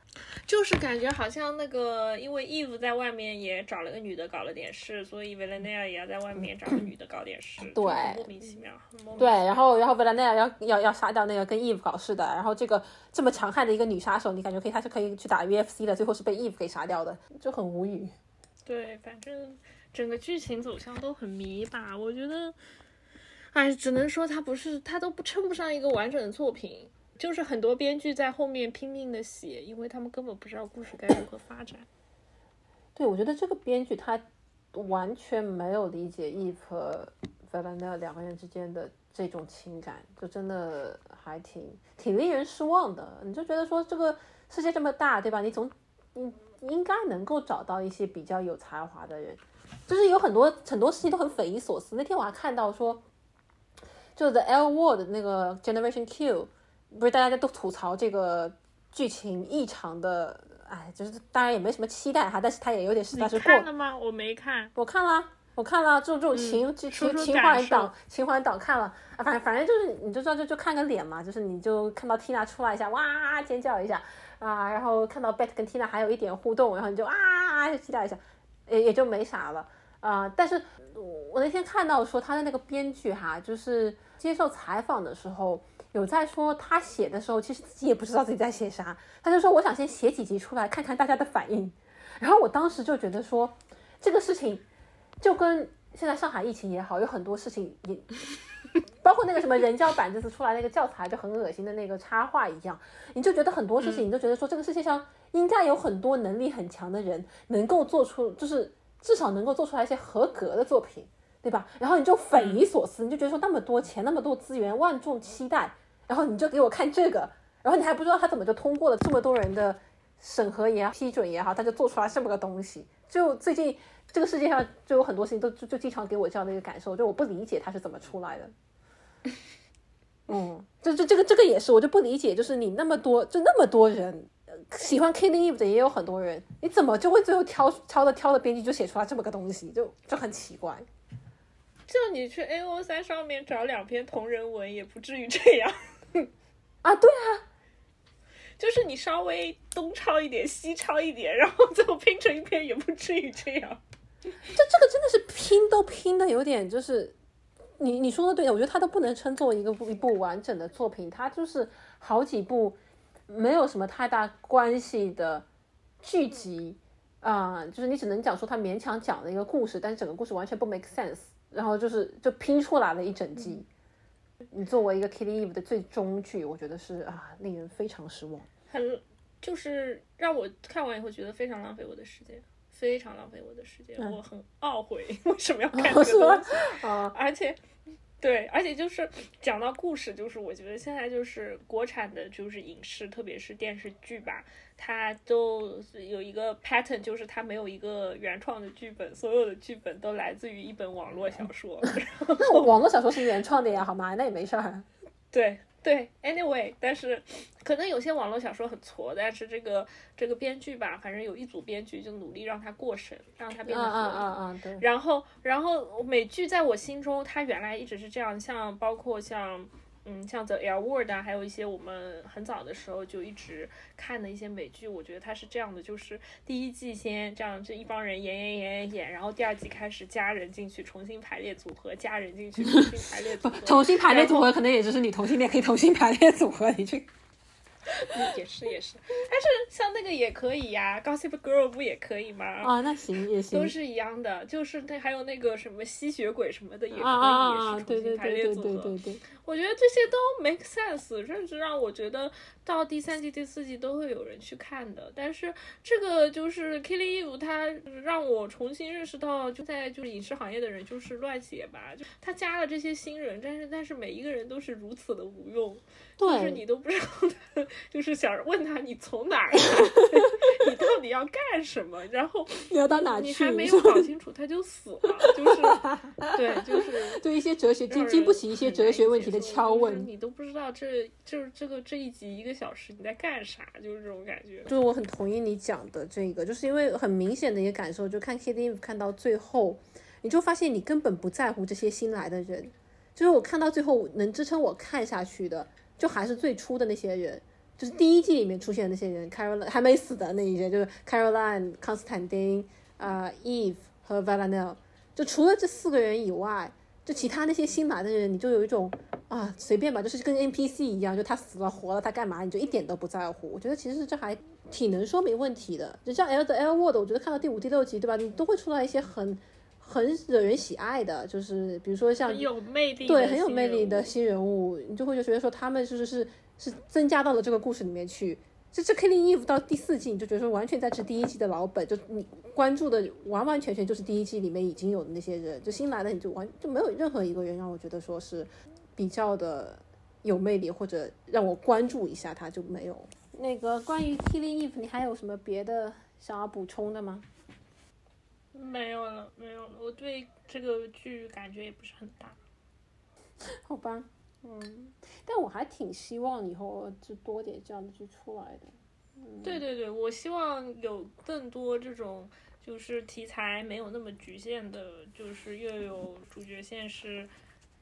Speaker 2: 就是感觉好像那个，因为 Eve 在外面也找了个女的搞了点事，所以维莱内亚也要在外面找个女的搞点事，
Speaker 1: 对，
Speaker 2: 莫名其妙。
Speaker 1: 对，然后然后维莱内亚要要要杀掉那个跟 Eve 搞事的，然后这个这么强悍的一个女杀手，你感觉可以，她是可以去打 UFC 的，最后是被 Eve 给杀掉的，就很无语。
Speaker 2: 对，反正整个剧情走向都很迷吧，我觉得。哎，只能说他不是，他都不称不上一个完整的作品，就是很多编剧在后面拼命的写，因为他们根本不知道故事该如何发展。
Speaker 1: 对，我觉得这个编剧他完全没有理解 Eve 和 Valena 两个人之间的这种情感，就真的还挺挺令人失望的。你就觉得说这个世界这么大，对吧？你总你应该能够找到一些比较有才华的人，就是有很多很多事情都很匪夷所思。那天我还看到说。就 The L Word 那个 Generation Q，不是大家都吐槽这个剧情异常的，哎，就是当然也没什么期待哈，但是他也有点实在是过。
Speaker 2: 看了吗？我没看。
Speaker 1: 我看了，我看了，这种这种情情情怀党情怀党看了啊，反正反正就是你就知道就就看个脸嘛，就是你就看到 Tina 出来一下哇尖叫一下啊，然后看到 Bet 跟 Tina 还有一点互动，然后你就啊就期待一下，也也就没啥了。啊，但是我那天看到说他的那个编剧哈，就是接受采访的时候有在说他写的时候其实自己也不知道自己在写啥，他就说我想先写几集出来看看大家的反应。然后我当时就觉得说这个事情就跟现在上海疫情也好，有很多事情也。包括那个什么人教版这次出来那个教材就很恶心的那个插画一样，你就觉得很多事情，你就觉得说这个世界上应该有很多能力很强的人，能够做出就是至少能够做出来一些合格的作品，对吧？然后你就匪夷所思，你就觉得说那么多钱，那么多资源，万众期待，然后你就给我看这个，然后你还不知道他怎么就通过了这么多人的审核也好、批准也好，他就做出来这么个东西。就最近这个世界上就有很多事情都就就经常给我这样的一个感受，就我不理解他是怎么出来的。嗯，这这这个这个也是，我就不理解，就是你那么多，就那么多人喜欢 Killing Eve 的也有很多人，你怎么就会最后挑挑的挑的编剧就写出来这么个东西，就就很奇怪。
Speaker 2: 就你去 A O 三上面找两篇同人文，也不至于这样。
Speaker 1: 啊，对啊，
Speaker 2: 就是你稍微东抄一点，西抄一点，然后最后拼成一篇，也不至于这样。
Speaker 1: 这这个真的是拼都拼的有点就是。你你说的对，我觉得它都不能称作一个一部完整的作品，它就是好几部没有什么太大关系的剧集啊，就是你只能讲说他勉强讲了一个故事，但是整个故事完全不 make sense，然后就是就拼出来了一整季。你作为一个 Killing Eve 的最终剧，我觉得是啊，令人非常失望，
Speaker 2: 很就是让我看完以后觉得非常浪费我的时间。非常浪费我的时间，我很懊悔为什么要 看这个东西啊！而且，对，而且就是讲到故事，就是我觉得现在就是国产的，就是影视，特别是电视剧吧，它都有一个 pattern，就是它没有一个原创的剧本，所有的剧本都来自于一本网络小说。
Speaker 1: 那网络小说是原创的呀，好吗？那也没事儿。
Speaker 2: 对。对，anyway，但是可能有些网络小说很挫，但是这个这个编剧吧，反正有一组编剧就努力让它过审，让它变得合理。
Speaker 1: 嗯嗯嗯，对。
Speaker 2: 然后，然后美剧在我心中，它原来一直是这样，像包括像。嗯，像 The L Word 啊，还有一些我们很早的时候就一直看的一些美剧，我觉得它是这样的，就是第一季先这样这一帮人演演演演演，然后第二季开始加人进去，重新排列组合，加人进去，重新排列组合，
Speaker 1: 重新排列组合可能也就是你同性恋可以重新排列组合，你去。
Speaker 2: 也是也是，但是像那个也可以呀，Gossip Girl 不也可以吗？
Speaker 1: 啊，那行也行，
Speaker 2: 都是一样的，就是那还有那个什么吸血鬼什么的也可以，
Speaker 1: 也
Speaker 2: 是重新排列组合。
Speaker 1: 对对对对对。
Speaker 2: 我觉得这些都 make sense，甚至让我觉得到第三季、第四季都会有人去看的。但是这个就是 Killing Eve，它让我重新认识到，就在就是影视行业的人就是乱写吧，就他加了这些新人，但是但是每一个人都是如此的无用。就是你都不知道他，就是想问他你从哪儿来，你到底要干什么？然后
Speaker 1: 你要到哪
Speaker 2: 去？你还没 有搞清楚他就死了，就是对，就是
Speaker 1: 对一些哲学经经不起一些哲学问题的敲问，
Speaker 2: 你都不知道这就是这个这一集一个小时你在干啥，就是这种感觉。
Speaker 1: 就是我很同意你讲的这个，就是因为很明显的一个感受，就看 K D 看到最后，你就发现你根本不在乎这些新来的人，就是我看到最后能支撑我看下去的。就还是最初的那些人，就是第一季里面出现的那些人，Caroline 还没死的那一些，就是 Caroline、康斯坦丁、啊 Eve 和 v a l a n e l 就除了这四个人以外，就其他那些新来的人，你就有一种啊随便吧，就是跟 NPC 一样，就他死了活了他干嘛，你就一点都不在乎。我觉得其实这还挺能说明问题的。就像 L 的 L Word，我觉得看到第五、第六集，对吧？你都会出来一些很。很惹人喜爱的，就是比如说像
Speaker 2: 有魅力
Speaker 1: 对很有魅力的新人物，你就会觉得说他们就是是是增加到了这个故事里面去。这这 Killing Eve 到第四季，你就觉得说完全在吃第一季的老本，就你关注的完完全全就是第一季里面已经有的那些人，就新来的你就完就没有任何一个人让我觉得说是比较的有魅力或者让我关注一下他就没有。那个关于 Killing Eve，你还有什么别的想要补充的吗？
Speaker 2: 没有了，没有了。我对这个剧感觉也不是很大。
Speaker 1: 好吧，嗯，但我还挺希望以后就多点这样的剧出来的。
Speaker 2: 对对对，我希望有更多这种就是题材没有那么局限的，就是又有主角线是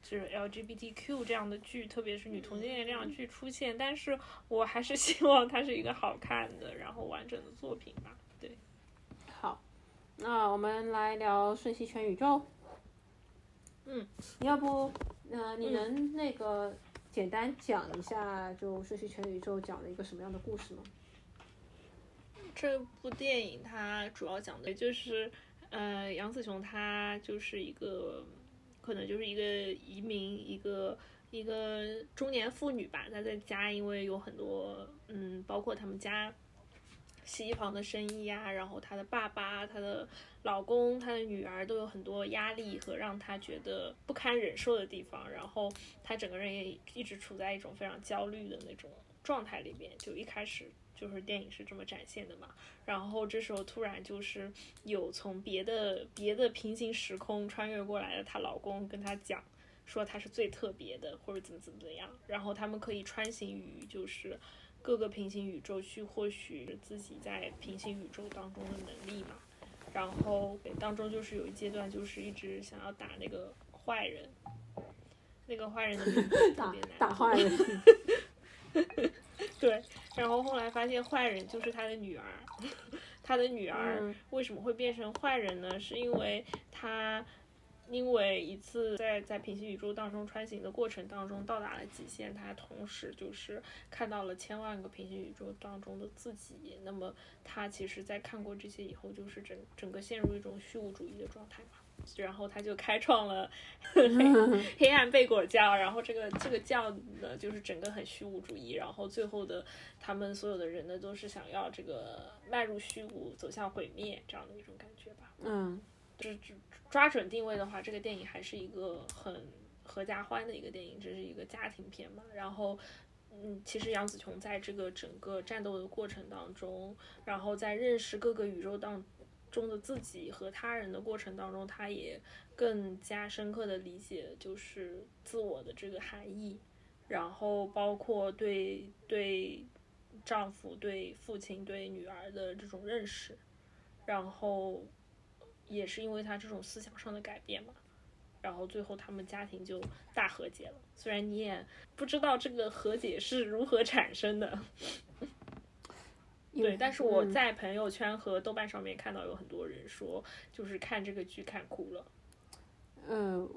Speaker 2: 就是 LGBTQ 这样的剧，特别是女同性恋这样的剧出现。但是我还是希望它是一个好看的，然后完整的作品吧。对，
Speaker 1: 好。那我们来聊瞬息全宇宙。
Speaker 2: 嗯，
Speaker 1: 要不，呃，你能那个简单讲一下，就瞬息全宇宙讲了一个什么样的故事吗？
Speaker 2: 这部电影它主要讲的就是，呃，杨紫琼她就是一个，可能就是一个移民，一个一个中年妇女吧。她在家因为有很多，嗯，包括他们家洗衣房的生意呀，然后她的爸爸、她的老公、她的女儿都有很多压力和让她觉得不堪忍受的地方，然后她整个人也一直处在一种非常焦虑的那种状态里面。就一开始。就是电影是这么展现的嘛，然后这时候突然就是有从别的别的平行时空穿越过来的她老公跟她讲，说她是最特别的或者怎么怎么怎么样，然后他们可以穿行于就是各个平行宇宙去获取自己在平行宇宙当中的能力嘛，然后当中就是有一阶段就是一直想要打那个坏人，那个坏人的名字特别难
Speaker 1: 打坏人。
Speaker 2: 对，然后后来发现坏人就是他的女儿，他的女儿为什么会变成坏人呢？是因为他因为一次在在平行宇宙当中穿行的过程当中到达了极限，他同时就是看到了千万个平行宇宙当中的自己。那么他其实，在看过这些以后，就是整整个陷入一种虚无主义的状态嘛。然后他就开创了 黑黑暗贝果教，然后这个这个教呢，就是整个很虚无主义，然后最后的他们所有的人呢，都是想要这个迈入虚无，走向毁灭这样的一种感觉吧。
Speaker 1: 嗯，
Speaker 2: 就是抓准定位的话，这个电影还是一个很合家欢的一个电影，这是一个家庭片嘛。然后，嗯，其实杨紫琼在这个整个战斗的过程当中，然后在认识各个宇宙当。中的自己和他人的过程当中，他也更加深刻的理解就是自我的这个含义，然后包括对对丈夫、对父亲、对女儿的这种认识，然后也是因为他这种思想上的改变嘛，然后最后他们家庭就大和解了。虽然你也不知道这个和解是如何产生的。对，但是我在朋友圈和豆瓣上面看到有很多人说，就是看这个剧看哭了。
Speaker 1: 嗯，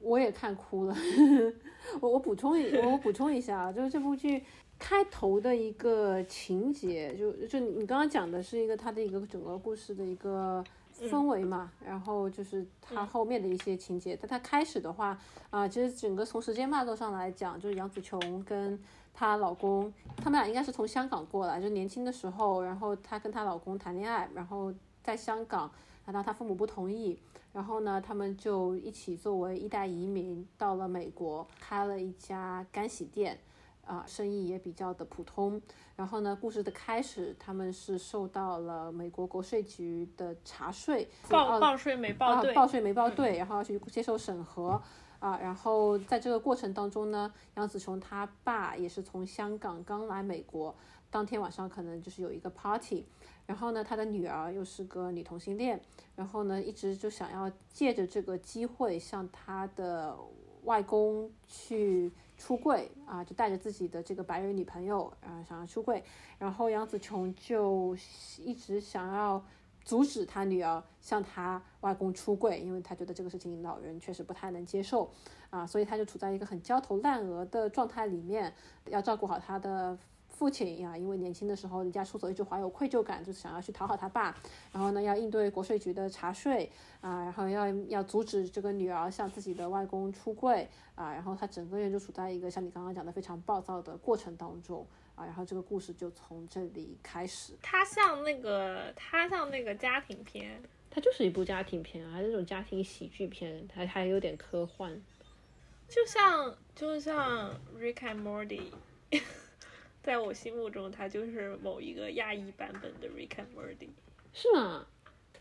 Speaker 1: 我也看哭了。我我补充一我补充一下啊，就是这部剧开头的一个情节，就就你刚刚讲的是一个它的一个整个故事的一个氛围嘛，然后就是它后面的一些情节。但它开始的话啊，其实整个从时间脉络上来讲，就是杨紫琼跟。她老公，他们俩应该是从香港过来，就年轻的时候，然后她跟她老公谈恋爱，然后在香港，然后她父母不同意，然后呢，他们就一起作为一代移民到了美国，开了一家干洗店，啊，生意也比较的普通。然后呢，故事的开始，他们是受到了美国国税局的查税，
Speaker 2: 报报税没报对，
Speaker 1: 报税没报对，然后要去接受审核。啊，然后在这个过程当中呢，杨紫琼她爸也是从香港刚来美国，当天晚上可能就是有一个 party，然后呢，他的女儿又是个女同性恋，然后呢，一直就想要借着这个机会向他的外公去出柜啊，就带着自己的这个白人女朋友啊想要出柜，然后杨紫琼就一直想要。阻止他女儿向他外公出柜，因为他觉得这个事情老人确实不太能接受，啊，所以他就处在一个很焦头烂额的状态里面，要照顾好他的父亲呀，因为年轻的时候离家出走，一直怀有愧疚感，就是想要去讨好他爸，然后呢，要应对国税局的查税啊，然后要要阻止这个女儿向自己的外公出柜啊，然后他整个人就处在一个像你刚刚讲的非常暴躁的过程当中。啊，然后这个故事就从这里开始。
Speaker 2: 它像那个，它像那个家庭片，
Speaker 1: 它就是一部家庭片啊，这种家庭喜剧片，它还有点科幻。
Speaker 2: 就像就像 Rick and Morty，在我心目中，它就是某一个亚裔版本的 Rick and Morty。
Speaker 1: 是吗？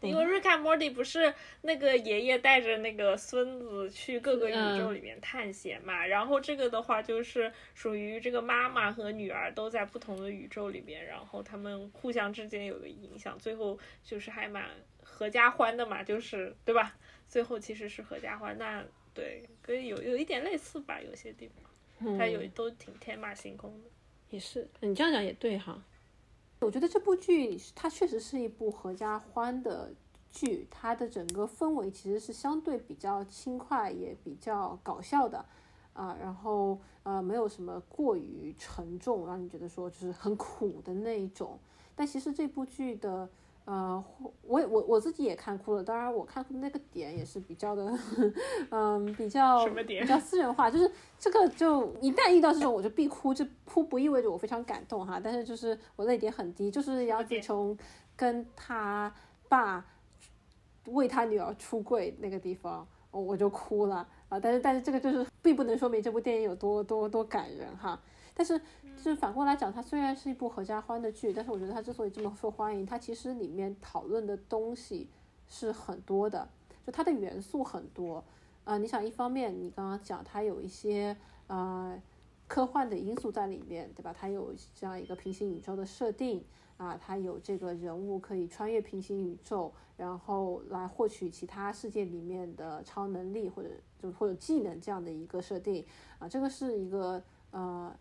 Speaker 2: 因为瑞卡莫蒂不是那个爷爷带着那个孙子去各个宇宙里面探险嘛，然后这个的话就是属于这个妈妈和女儿都在不同的宇宙里面，然后他们互相之间有个影响，最后就是还蛮合家欢的嘛，就是对吧？最后其实是合家欢，那对，跟有有一点类似吧，有些地方，它有都挺天马行空的，
Speaker 1: 也是，你这样讲也对哈。我觉得这部剧它确实是一部合家欢的剧，它的整个氛围其实是相对比较轻快，也比较搞笑的，啊，然后呃没有什么过于沉重，让你觉得说就是很苦的那一种。但其实这部剧的。呃，我我我自己也看哭了，当然我看哭的那个点也是比较的，嗯，比较比较私人化，就是这个就一旦遇到这种我就必哭，这哭不意味着我非常感动哈，但是就是我泪点很低，就是杨紫琼跟他爸为他女儿出柜那个地方，我就哭了啊，但是但是这个就是并不能说明这部电影有多多多感人哈。但是，就是反过来讲，它虽然是一部合家欢的剧，但是我觉得它之所以这么受欢迎，它其实里面讨论的东西是很多的，就它的元素很多。啊，你想，一方面你刚刚讲它有一些呃科幻的因素在里面，对吧？它有这样一个平行宇宙的设定啊，它有这个人物可以穿越平行宇宙，然后来获取其他世界里面的超能力或者就或者技能这样的一个设定啊，这个是一个呃。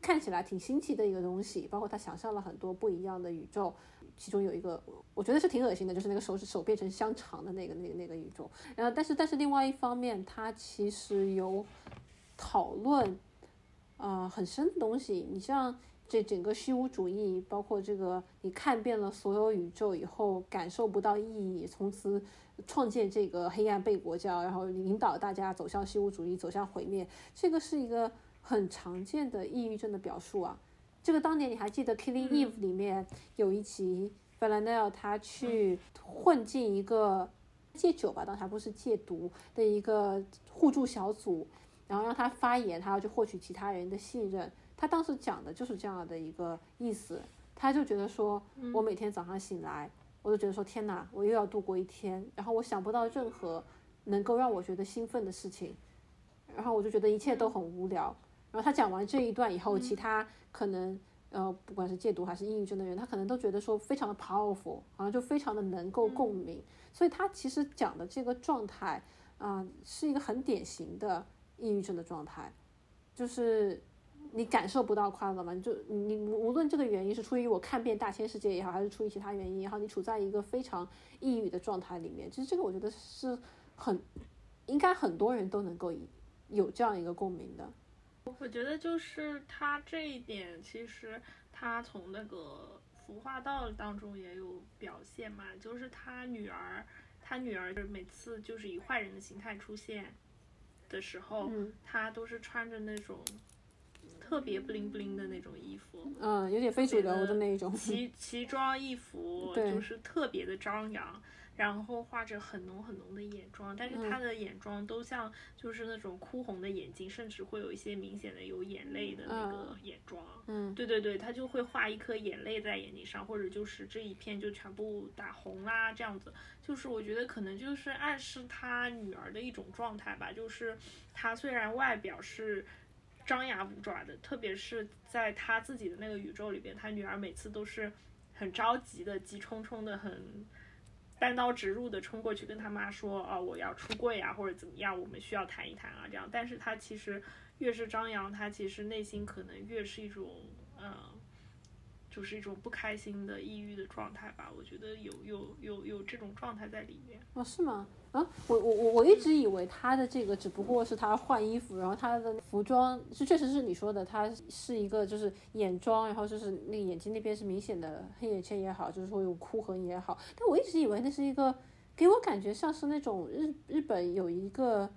Speaker 1: 看起来挺新奇的一个东西，包括他想象了很多不一样的宇宙，其中有一个我觉得是挺恶心的，就是那个手指手变成香肠的那个那个那个宇宙。然后，但是但是另外一方面，它其实有讨论啊很深的东西。你像这整个虚无主义，包括这个你看遍了所有宇宙以后感受不到意义，从此创建这个黑暗背国教，然后引导大家走向虚无主义，走向毁灭，这个是一个。很常见的抑郁症的表述啊，这个当年你还记得《Killing Eve》里面有一集 v a l e n e l 他去混进一个戒酒吧，当时还不是戒毒的一个互助小组，然后让他发言，他要去获取其他人的信任。他当时讲的就是这样的一个意思，他就觉得说，我每天早上醒来，我就觉得说，天哪，我又要度过一天，然后我想不到任何能够让我觉得兴奋的事情，然后我就觉得一切都很无聊。然后他讲完这一段以后，其他可能呃，不管是戒毒还是抑郁症的人，他可能都觉得说非常的 powerful，好像就非常的能够共鸣。所以他其实讲的这个状态啊，是一个很典型的抑郁症的状态，就是你感受不到快乐嘛，就你无论这个原因是出于我看遍大千世界也好，还是出于其他原因也好，你处在一个非常抑郁的状态里面。其实这个我觉得是很应该很多人都能够有这样一个共鸣的。
Speaker 2: 我觉得就是他这一点，其实他从那个服化道当中也有表现嘛，就是他女儿，他女儿就是每次就是以坏人的形态出现的时候，他都是穿着那种特别不灵不灵的那种衣服，
Speaker 1: 嗯，有点非主流的那种
Speaker 2: 奇奇装异服，就是特别的张扬。然后画着很浓很浓的眼妆，但是她的眼妆都像就是那种哭红的眼睛，甚至会有一些明显的有眼泪的那个眼妆。
Speaker 1: 嗯，
Speaker 2: 对对对，她就会画一颗眼泪在眼睛上，或者就是这一片就全部打红啦，这样子。就是我觉得可能就是暗示她女儿的一种状态吧，就是她虽然外表是张牙舞爪的，特别是在他自己的那个宇宙里边，他女儿每次都是很着急的、急冲冲的、很。单刀直入的冲过去跟他妈说，啊，我要出柜啊，或者怎么样，我们需要谈一谈啊，这样。但是他其实越是张扬，他其实内心可能越是一种，嗯，就是一种不开心的、抑郁的状态吧。我觉得有有有有这种状态在里面。
Speaker 1: 哦，是吗？啊，我我我我一直以为他的这个只不过是他换衣服，然后他的服装是确实是你说的，他是一个就是眼妆，然后就是那个眼睛那边是明显的黑眼圈也好，就是说有哭痕也好，但我一直以为那是一个给我感觉像是那种日日本有一个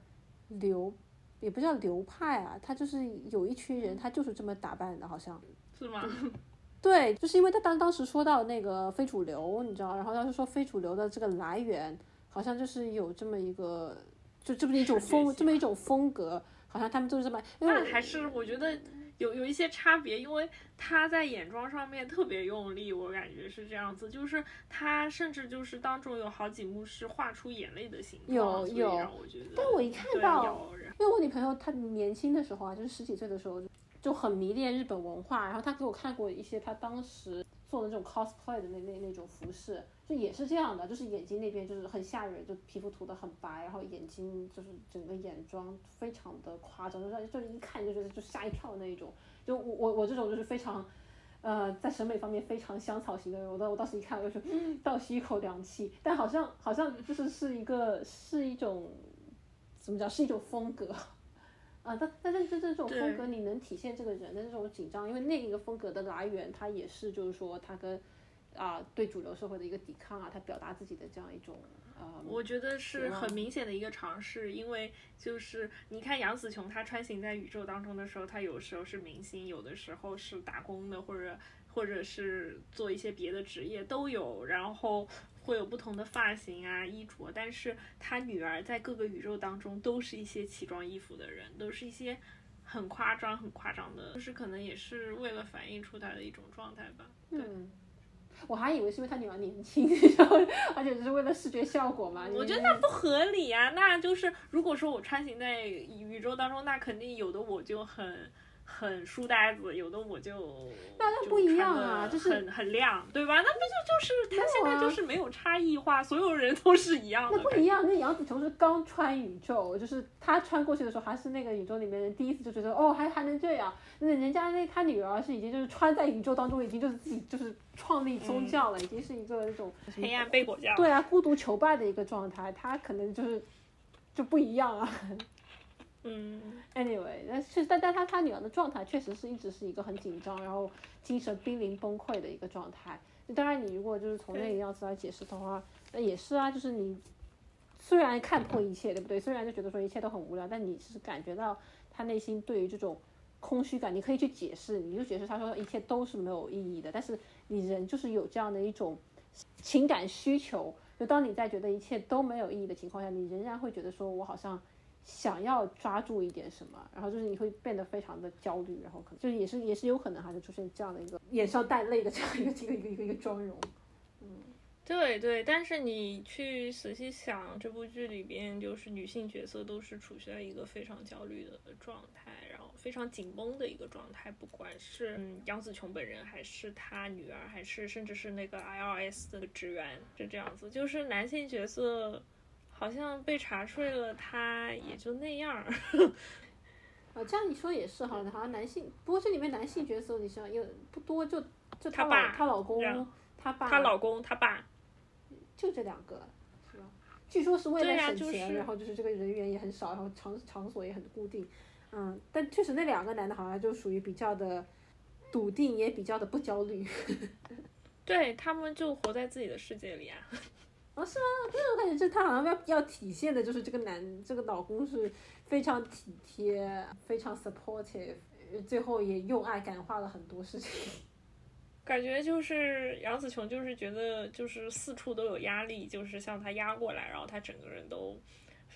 Speaker 1: 流，也不叫流派啊，他就是有一群人他就是这么打扮的，好像
Speaker 2: 是吗？
Speaker 1: 对，就是因为他当当时说到那个非主流，你知道，然后他就说非主流的这个来源。好像就是有这么一个，就这么一种风，这么一种风格，好像他们就是这么。
Speaker 2: 那还是我觉得有有一些差别，因为他在眼妆上面特别用力，我感觉是这样子，就是他甚至就是当中有好几幕是画出眼泪的形状，
Speaker 1: 有有。
Speaker 2: 我觉得，
Speaker 1: 但我一看到，因为我女朋友她年轻的时候啊，就是十几岁的时候就很迷恋日本文化，然后她给我看过一些她当时做的这种 cosplay 的那那那种服饰。就也是这样的，就是眼睛那边就是很吓人，就皮肤涂的很白，然后眼睛就是整个眼妆非常的夸张，就是就是一看就觉得就吓一跳的那一种。就我我我这种就是非常呃，在审美方面非常香草型的人，我当我当时一看，我就说倒吸一口凉气。但好像好像就是是一个是一种怎么讲，是一种风格啊。但但是这这种风格，你能体现这个人的那种紧张，因为那一个风格的来源，它也是就是说他跟啊对主流社会的一个抵抗啊，他表达自己的这样一种。
Speaker 2: 我觉得是很明显的一个尝试，因为就是你看杨紫琼她穿行在宇宙当中的时候，她有时候是明星，有的时候是打工的，或者或者是做一些别的职业都有，然后会有不同的发型啊、衣着。但是他女儿在各个宇宙当中都是一些奇装异服的人，都是一些很夸张、很夸张的，就是可能也是为了反映出她的一种状态吧。对。
Speaker 1: 我还以为是因为他女儿年轻，然后而且只是为了视觉效果嘛。
Speaker 2: 我觉得那不合理啊！那就是如果说我穿行在宇宙当中，那肯定有的我就很。很书呆子，有的我就
Speaker 1: 那那不一样啊，就是
Speaker 2: 很很亮，对吧？那不就就是他现在就是没有差异化，所有人都是一样
Speaker 1: 的。那不一样，那杨紫琼是刚穿宇宙，就是她穿过去的时候还是那个宇宙里面人第一次就觉得哦，还还能这样。那人家那她女儿是已经就是穿在宇宙当中，已经就是自己就是创立宗教了，已经是一个那种
Speaker 2: 黑暗背果教。
Speaker 1: 对啊，孤独求败的一个状态，她可能就是就不一样啊。
Speaker 2: 嗯
Speaker 1: ，anyway，但是但但他他女儿的状态确实是一直是一个很紧张，然后精神濒临崩溃的一个状态。当然，你如果就是从那个样子来解释的话，那也是啊，就是你虽然看破一切，对不对？虽然就觉得说一切都很无聊，但你是感觉到他内心对于这种空虚感，你可以去解释，你就解释他说一切都是没有意义的。但是你人就是有这样的一种情感需求，就当你在觉得一切都没有意义的情况下，你仍然会觉得说我好像。想要抓住一点什么，然后就是你会变得非常的焦虑，然后可能就是也是也是有可能还是出现这样的一个眼上带泪的这样一个一个一个一个一个妆容。嗯，
Speaker 2: 对对，但是你去仔细想，这部剧里边就是女性角色都是处在一个非常焦虑的状态，然后非常紧绷的一个状态，不管是杨紫琼本人，还是她女儿，还是甚至是那个 IRS 的职员，就这样子，就是男性角色。好像被查出来了，他也就那样儿。
Speaker 1: 啊，这样你说也是哈，好像男性，不过这里面男性角色你想有不多，就就
Speaker 2: 他
Speaker 1: 爸、他老公、他爸、
Speaker 2: 他老公、他爸，
Speaker 1: 就这两个，是吧？据说是为了省钱，然后就是这个人员也很少，然后场场所也很固定。嗯，但确实那两个男的好像就属于比较的笃定，也比较的不焦虑。
Speaker 2: 对他们就活在自己的世界里啊。
Speaker 1: 啊，是吗？就是我感觉，这他好像要要体现的，就是这个男，这个老公是非常体贴，非常 supportive，最后也用爱感化了很多事情。
Speaker 2: 感觉就是杨紫琼，就是觉得就是四处都有压力，就是向她压过来，然后她整个人都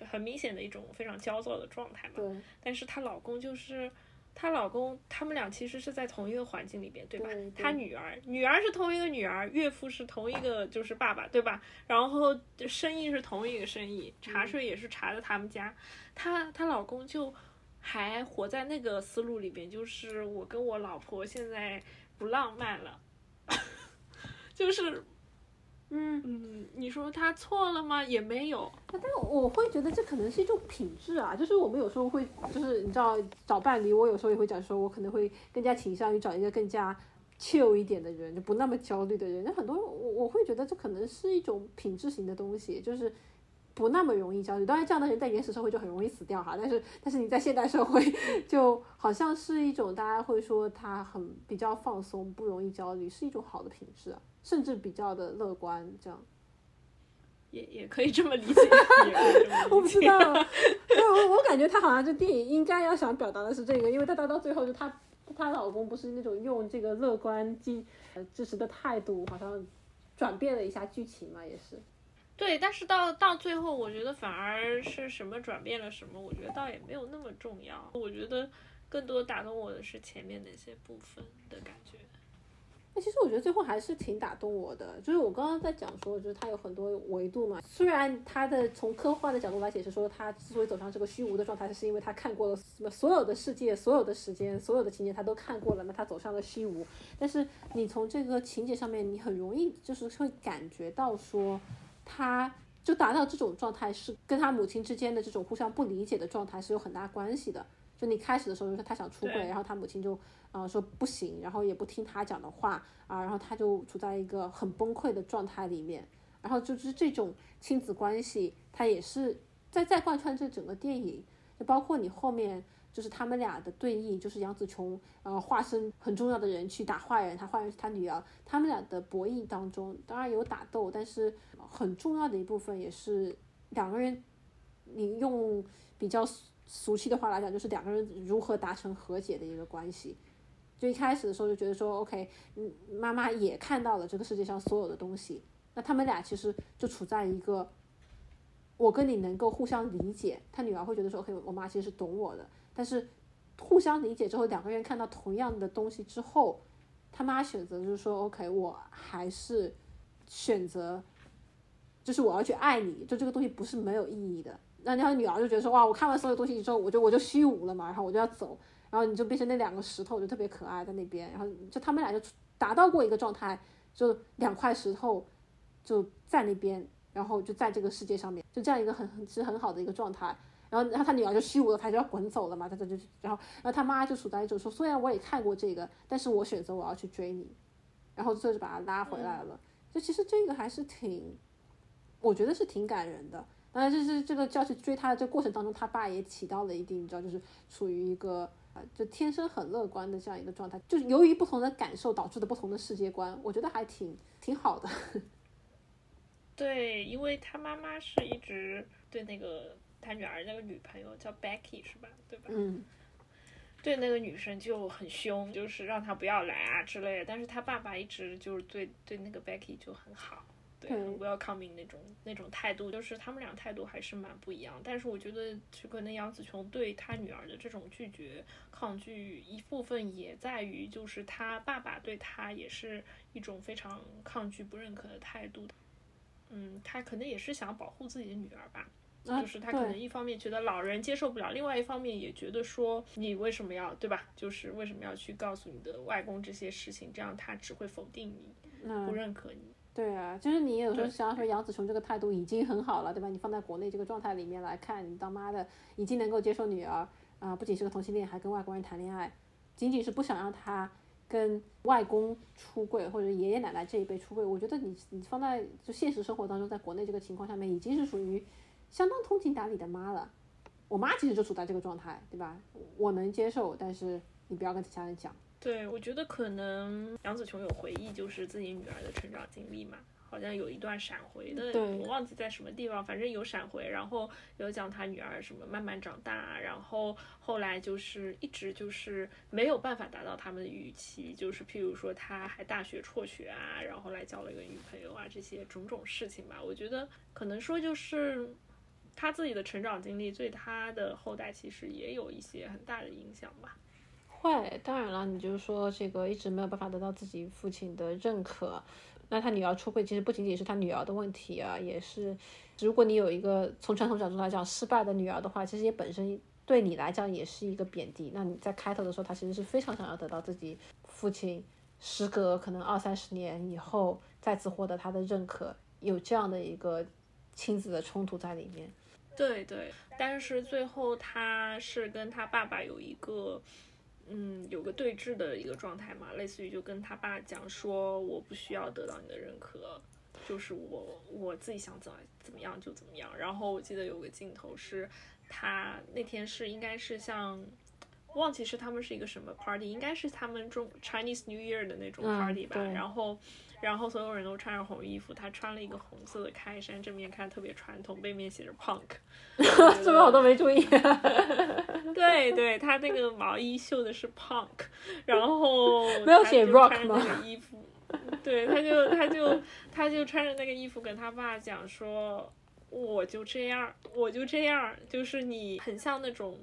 Speaker 2: 很明显的一种非常焦躁的状态嘛。
Speaker 1: 对。
Speaker 2: 但是她老公就是。她老公，他们俩其实是在同一个环境里边，
Speaker 1: 对
Speaker 2: 吧？她女儿，女儿是同一个女儿，岳父是同一个，就是爸爸，对吧？然后生意是同一个生意，茶水也是茶的他们家。她她老公就还活在那个思路里边，就是我跟我老婆现在不浪漫了，就是。
Speaker 1: 嗯
Speaker 2: 嗯，你说他错了吗？也没有。
Speaker 1: 但我会觉得这可能是一种品质啊，就是我们有时候会，就是你知道找伴侣，我有时候也会讲说，我可能会更加倾向于找一个更加 chill 一点的人，就不那么焦虑的人。那很多我我会觉得这可能是一种品质型的东西，就是不那么容易焦虑。当然，这样的人在原始社会就很容易死掉哈，但是但是你在现代社会，就好像是一种大家会说他很比较放松，不容易焦虑，是一种好的品质啊。甚至比较的乐观，这样，
Speaker 2: 也 也可以这么理解。
Speaker 1: 我不知道，我我感觉他好像这电影应该要想表达的是这个，因为他到到最后就他她老公不是那种用这个乐观、支支持的态度，好像转变了一下剧情嘛，也是。
Speaker 2: 对，但是到到最后，我觉得反而是什么转变了什么，我觉得倒也没有那么重要。我觉得更多打动我的是前面那些部分的感觉。
Speaker 1: 那其实我觉得最后还是挺打动我的，就是我刚刚在讲说，就是它有很多维度嘛。虽然它的从科幻的角度来解释说，他之所以走上这个虚无的状态，是因为他看过了什么所有的世界、所有的时间、所有的情节，他都看过了，那他走上了虚无。但是你从这个情节上面，你很容易就是会感觉到说，他就达到这种状态是跟他母亲之间的这种互相不理解的状态是有很大关系的。就你开始的时候就是他想出柜，然后他母亲就呃说不行，然后也不听他讲的话啊，然后他就处在一个很崩溃的状态里面，然后就是这种亲子关系，他也是在在贯穿这整个电影，就包括你后面。就是他们俩的对弈，就是杨紫琼，呃，化身很重要的人去打坏人，他坏人是他女儿，他们俩的博弈当中，当然有打斗，但是很重要的一部分也是两个人，你用比较俗气的话来讲，就是两个人如何达成和解的一个关系。就一开始的时候就觉得说，OK，嗯，妈妈也看到了这个世界上所有的东西，那他们俩其实就处在一个，我跟你能够互相理解，他女儿会觉得说，OK，我妈其实是懂我的。但是互相理解之后，两个人看到同样的东西之后，他妈选择就是说，OK，我还是选择，就是我要去爱你，就这个东西不是没有意义的。那然后女儿就觉得说，哇，我看完所有东西之后，我就我就虚无了嘛，然后我就要走，然后你就变成那两个石头，就特别可爱在那边，然后就他们俩就达到过一个状态，就两块石头就在那边，然后就在这个世界上面，就这样一个很很其实很好的一个状态。然后，然后他女儿就虚无了，他就要滚走了嘛，他他就，然后，然后他妈就处在一种说，虽然我也看过这个，但是我选择我要去追你，然后最后就把他拉回来了。就其实这个还是挺，我觉得是挺感人的。当然，就是这个要去追他的这过程当中，他爸也起到了一定，你知道，就是处于一个啊，就天生很乐观的这样一个状态。就是由于不同的感受导致的不同的世界观，我觉得还挺挺好的。
Speaker 2: 对，因为他妈妈是一直对那个。他女儿那个女朋友叫 Becky 是吧？对吧？
Speaker 1: 嗯。
Speaker 2: 对那个女生就很凶，就是让她不要来啊之类的。但是他爸爸一直就是对对那个 Becky 就很好，对 welcoming 那种那种态度，就是他们俩态度还是蛮不一样。但是我觉得，就可能杨紫琼对她女儿的这种拒绝、抗拒，一部分也在于，就是他爸爸对他也是一种非常抗拒、不认可的态度。嗯，他可能也是想保护自己的女儿吧。就是他可能一方面觉得老人接受不了，另外一方面也觉得说你为什么要对吧？就是为什么要去告诉你的外公这些事情，这样他只会否定你，不认可你。
Speaker 1: 对啊，就是你有时候想说杨紫琼这个态度已经很好了，对吧？你放在国内这个状态里面来看，你当妈的已经能够接受女儿啊，不仅是个同性恋，还跟外国人谈恋爱，仅仅是不想让她跟外公出柜或者爷爷奶奶这一辈出柜。我觉得你你放在就现实生活当中，在国内这个情况下面，已经是属于。相当通情达理的妈了，我妈其实就处在这个状态，对吧？我能接受，但是你不要跟其他人讲。
Speaker 2: 对，我觉得可能杨紫琼有回忆，就是自己女儿的成长经历嘛，好像有一段闪回的，我忘记在什么地方，反正有闪回，然后有讲她女儿什么慢慢长大，然后后来就是一直就是没有办法达到他们的预期，就是譬如说她还大学辍学啊，然后来交了一个女朋友啊，这些种种事情吧，我觉得可能说就是。他自己的成长经历对他的后代其实也有一些很大的影响吧。
Speaker 1: 会，当然了，你就是说这个一直没有办法得到自己父亲的认可，那他女儿出柜其实不仅仅是他女儿的问题啊，也是如果你有一个从传统角度来讲失败的女儿的话，其实也本身对你来讲也是一个贬低。那你在开头的时候，他其实是非常想要得到自己父亲，时隔可能二三十年以后再次获得他的认可，有这样的一个亲子的冲突在里面。
Speaker 2: 对对，但是最后他是跟他爸爸有一个，嗯，有个对峙的一个状态嘛，类似于就跟他爸讲说，我不需要得到你的认可，就是我我自己想怎么怎么样就怎么样。然后我记得有个镜头是，他那天是应该是像，忘记是他们是一个什么 party，应该是他们中 Chinese New Year 的那种 party 吧，然后。然后所有人都穿着红衣服，他穿了一个红色的开衫，正面看特别传统，背面写着 punk，
Speaker 1: 这个我都没注意。
Speaker 2: 对对，他那个毛衣绣的是 punk，然后
Speaker 1: 没有写 rock
Speaker 2: 吗？衣服，对，他就他就他就穿着那个衣服跟他爸讲说，我就这样，我就这样，就是你很像那种。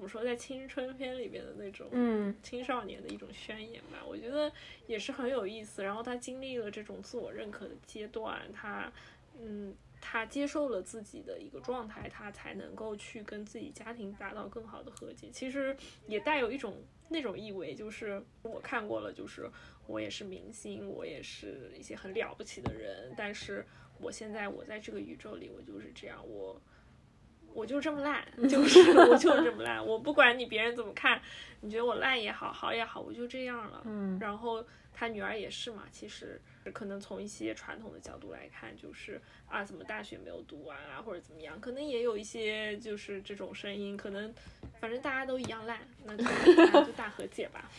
Speaker 2: 怎么说，在青春片里边的那种，
Speaker 1: 嗯，
Speaker 2: 青少年的一种宣言吧，我觉得也是很有意思。然后他经历了这种自我认可的阶段，他，嗯，他接受了自己的一个状态，他才能够去跟自己家庭达到更好的和解。其实也带有一种那种意味，就是我看过了，就是我也是明星，我也是一些很了不起的人，但是我现在我在这个宇宙里，我就是这样，我。我就这么烂，就是我就这么烂，我不管你别人怎么看，你觉得我烂也好，好也好，我就这样了。
Speaker 1: 嗯，
Speaker 2: 然后他女儿也是嘛，其实可能从一些传统的角度来看，就是啊，怎么大学没有读完啊，或者怎么样，可能也有一些就是这种声音，可能反正大家都一样烂，那就就大和解吧。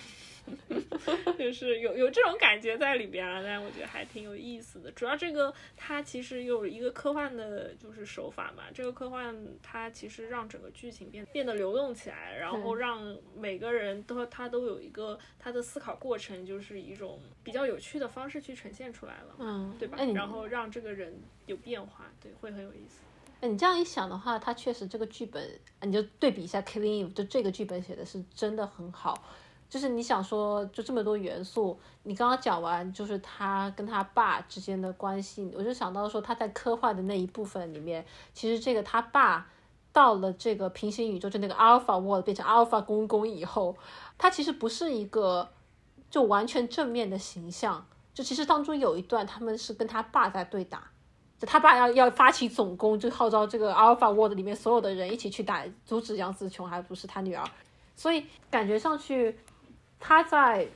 Speaker 2: 就是有有这种感觉在里边了，但我觉得还挺有意思的。主要这个它其实有一个科幻的，就是手法嘛。这个科幻它其实让整个剧情变变得流动起来，然后让每个人都他都有一个他的思考过程，就是一种比较有趣的方式去呈现出来了，
Speaker 1: 嗯，
Speaker 2: 对吧？然后让这个人有变化，对，会很有意思。
Speaker 1: 哎，你这样一想的话，它确实这个剧本，你就对比一下《Killing Eve》，就这个剧本写的是真的很好。就是你想说，就这么多元素，你刚刚讲完，就是他跟他爸之间的关系，我就想到说他在科幻的那一部分里面，其实这个他爸到了这个平行宇宙，就那个 Alpha World 变成 Alpha 公公以后，他其实不是一个就完全正面的形象，就其实当中有一段他们是跟他爸在对打，就他爸要要发起总攻，就号召这个 Alpha World 里面所有的人一起去打，阻止杨紫琼，还不是他女儿，所以感觉上去。他在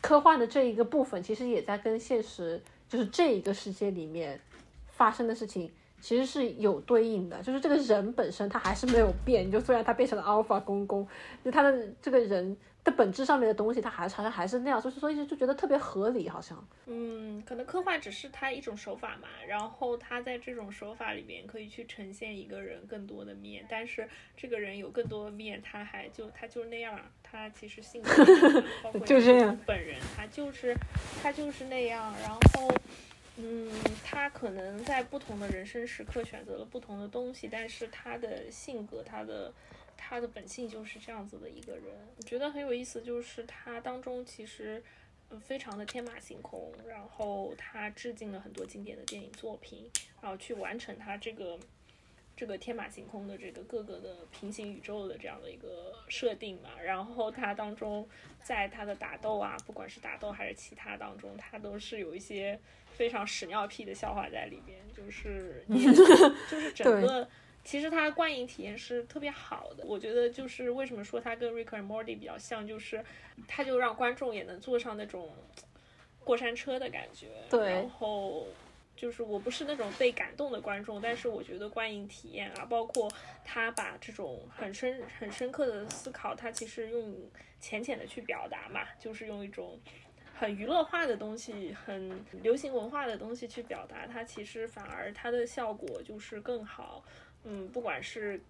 Speaker 1: 科幻的这一个部分，其实也在跟现实，就是这一个世界里面发生的事情，其实是有对应的。就是这个人本身他还是没有变，就虽然他变成了 Alpha 公公，就他的这个人。的本质上面的东西，他还好像还是那样，所以所以就觉得特别合理，好像。
Speaker 2: 嗯，可能科幻只是他一种手法嘛，然后他在这种手法里面可以去呈现一个人更多的面，但是这个人有更多的面，他还就他就那样，他其实性格
Speaker 1: 就这样，
Speaker 2: 本人他就是他就是那样，然后嗯，他可能在不同的人生时刻选择了不同的东西，但是他的性格，他的。他的本性就是这样子的一个人，我觉得很有意思，就是他当中其实非常的天马行空，然后他致敬了很多经典的电影作品，然后去完成他这个这个天马行空的这个各个的平行宇宙的这样的一个设定嘛。然后它当中在它的打斗啊，不管是打斗还是其他当中，它都是有一些非常屎尿屁的笑话在里边，就是 就是整个。其实它观影体验是特别好的，我觉得就是为什么说它跟《Rick and Morty》比较像，就是它就让观众也能坐上那种过山车的感觉。
Speaker 1: 对。
Speaker 2: 然后就是我不是那种被感动的观众，但是我觉得观影体验啊，包括他把这种很深很深刻的思考，他其实用浅浅的去表达嘛，就是用一种很娱乐化的东西、很流行文化的东西去表达，它其实反而它的效果就是更好。嗯，不管是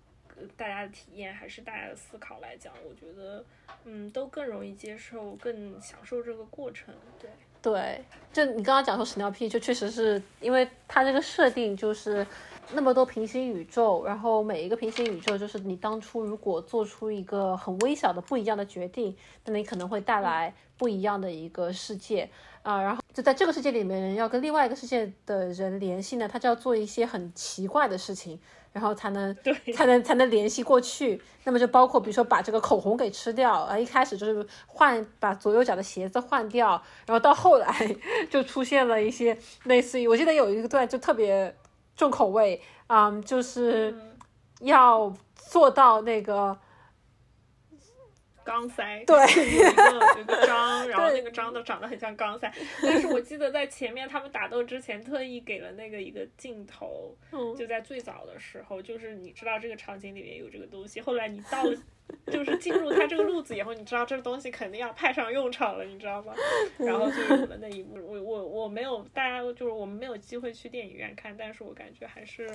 Speaker 2: 大家的体验还是大家的思考来讲，我觉得嗯都更容易接受，更享受这个过程。对
Speaker 1: 对，就你刚刚讲说屎尿屁，就确实是因为它这个设定就是那么多平行宇宙，然后每一个平行宇宙就是你当初如果做出一个很微小的不一样的决定，那你可能会带来不一样的一个世界啊。然后就在这个世界里面，人要跟另外一个世界的人联系呢，他就要做一些很奇怪的事情。然后才能才能才能联系过去，那么就包括比如说把这个口红给吃掉，啊，一开始就是换把左右脚的鞋子换掉，然后到后来就出现了一些类似于，我记得有一个段就特别重口味，嗯，就是要做到那个。
Speaker 2: 钢塞，
Speaker 1: 对，
Speaker 2: 有一个有个章，然后那个章都长得很像钢塞。但是我记得在前面他们打斗之前，特意给了那个一个镜头，就在最早的时候，就是你知道这个场景里面有这个东西。后来你到了，就是进入他这个路子以后，你知道这个东西肯定要派上用场了，你知道吗？然后就有了那一幕。我我我没有，大家就是我们没有机会去电影院看，但是我感觉还是。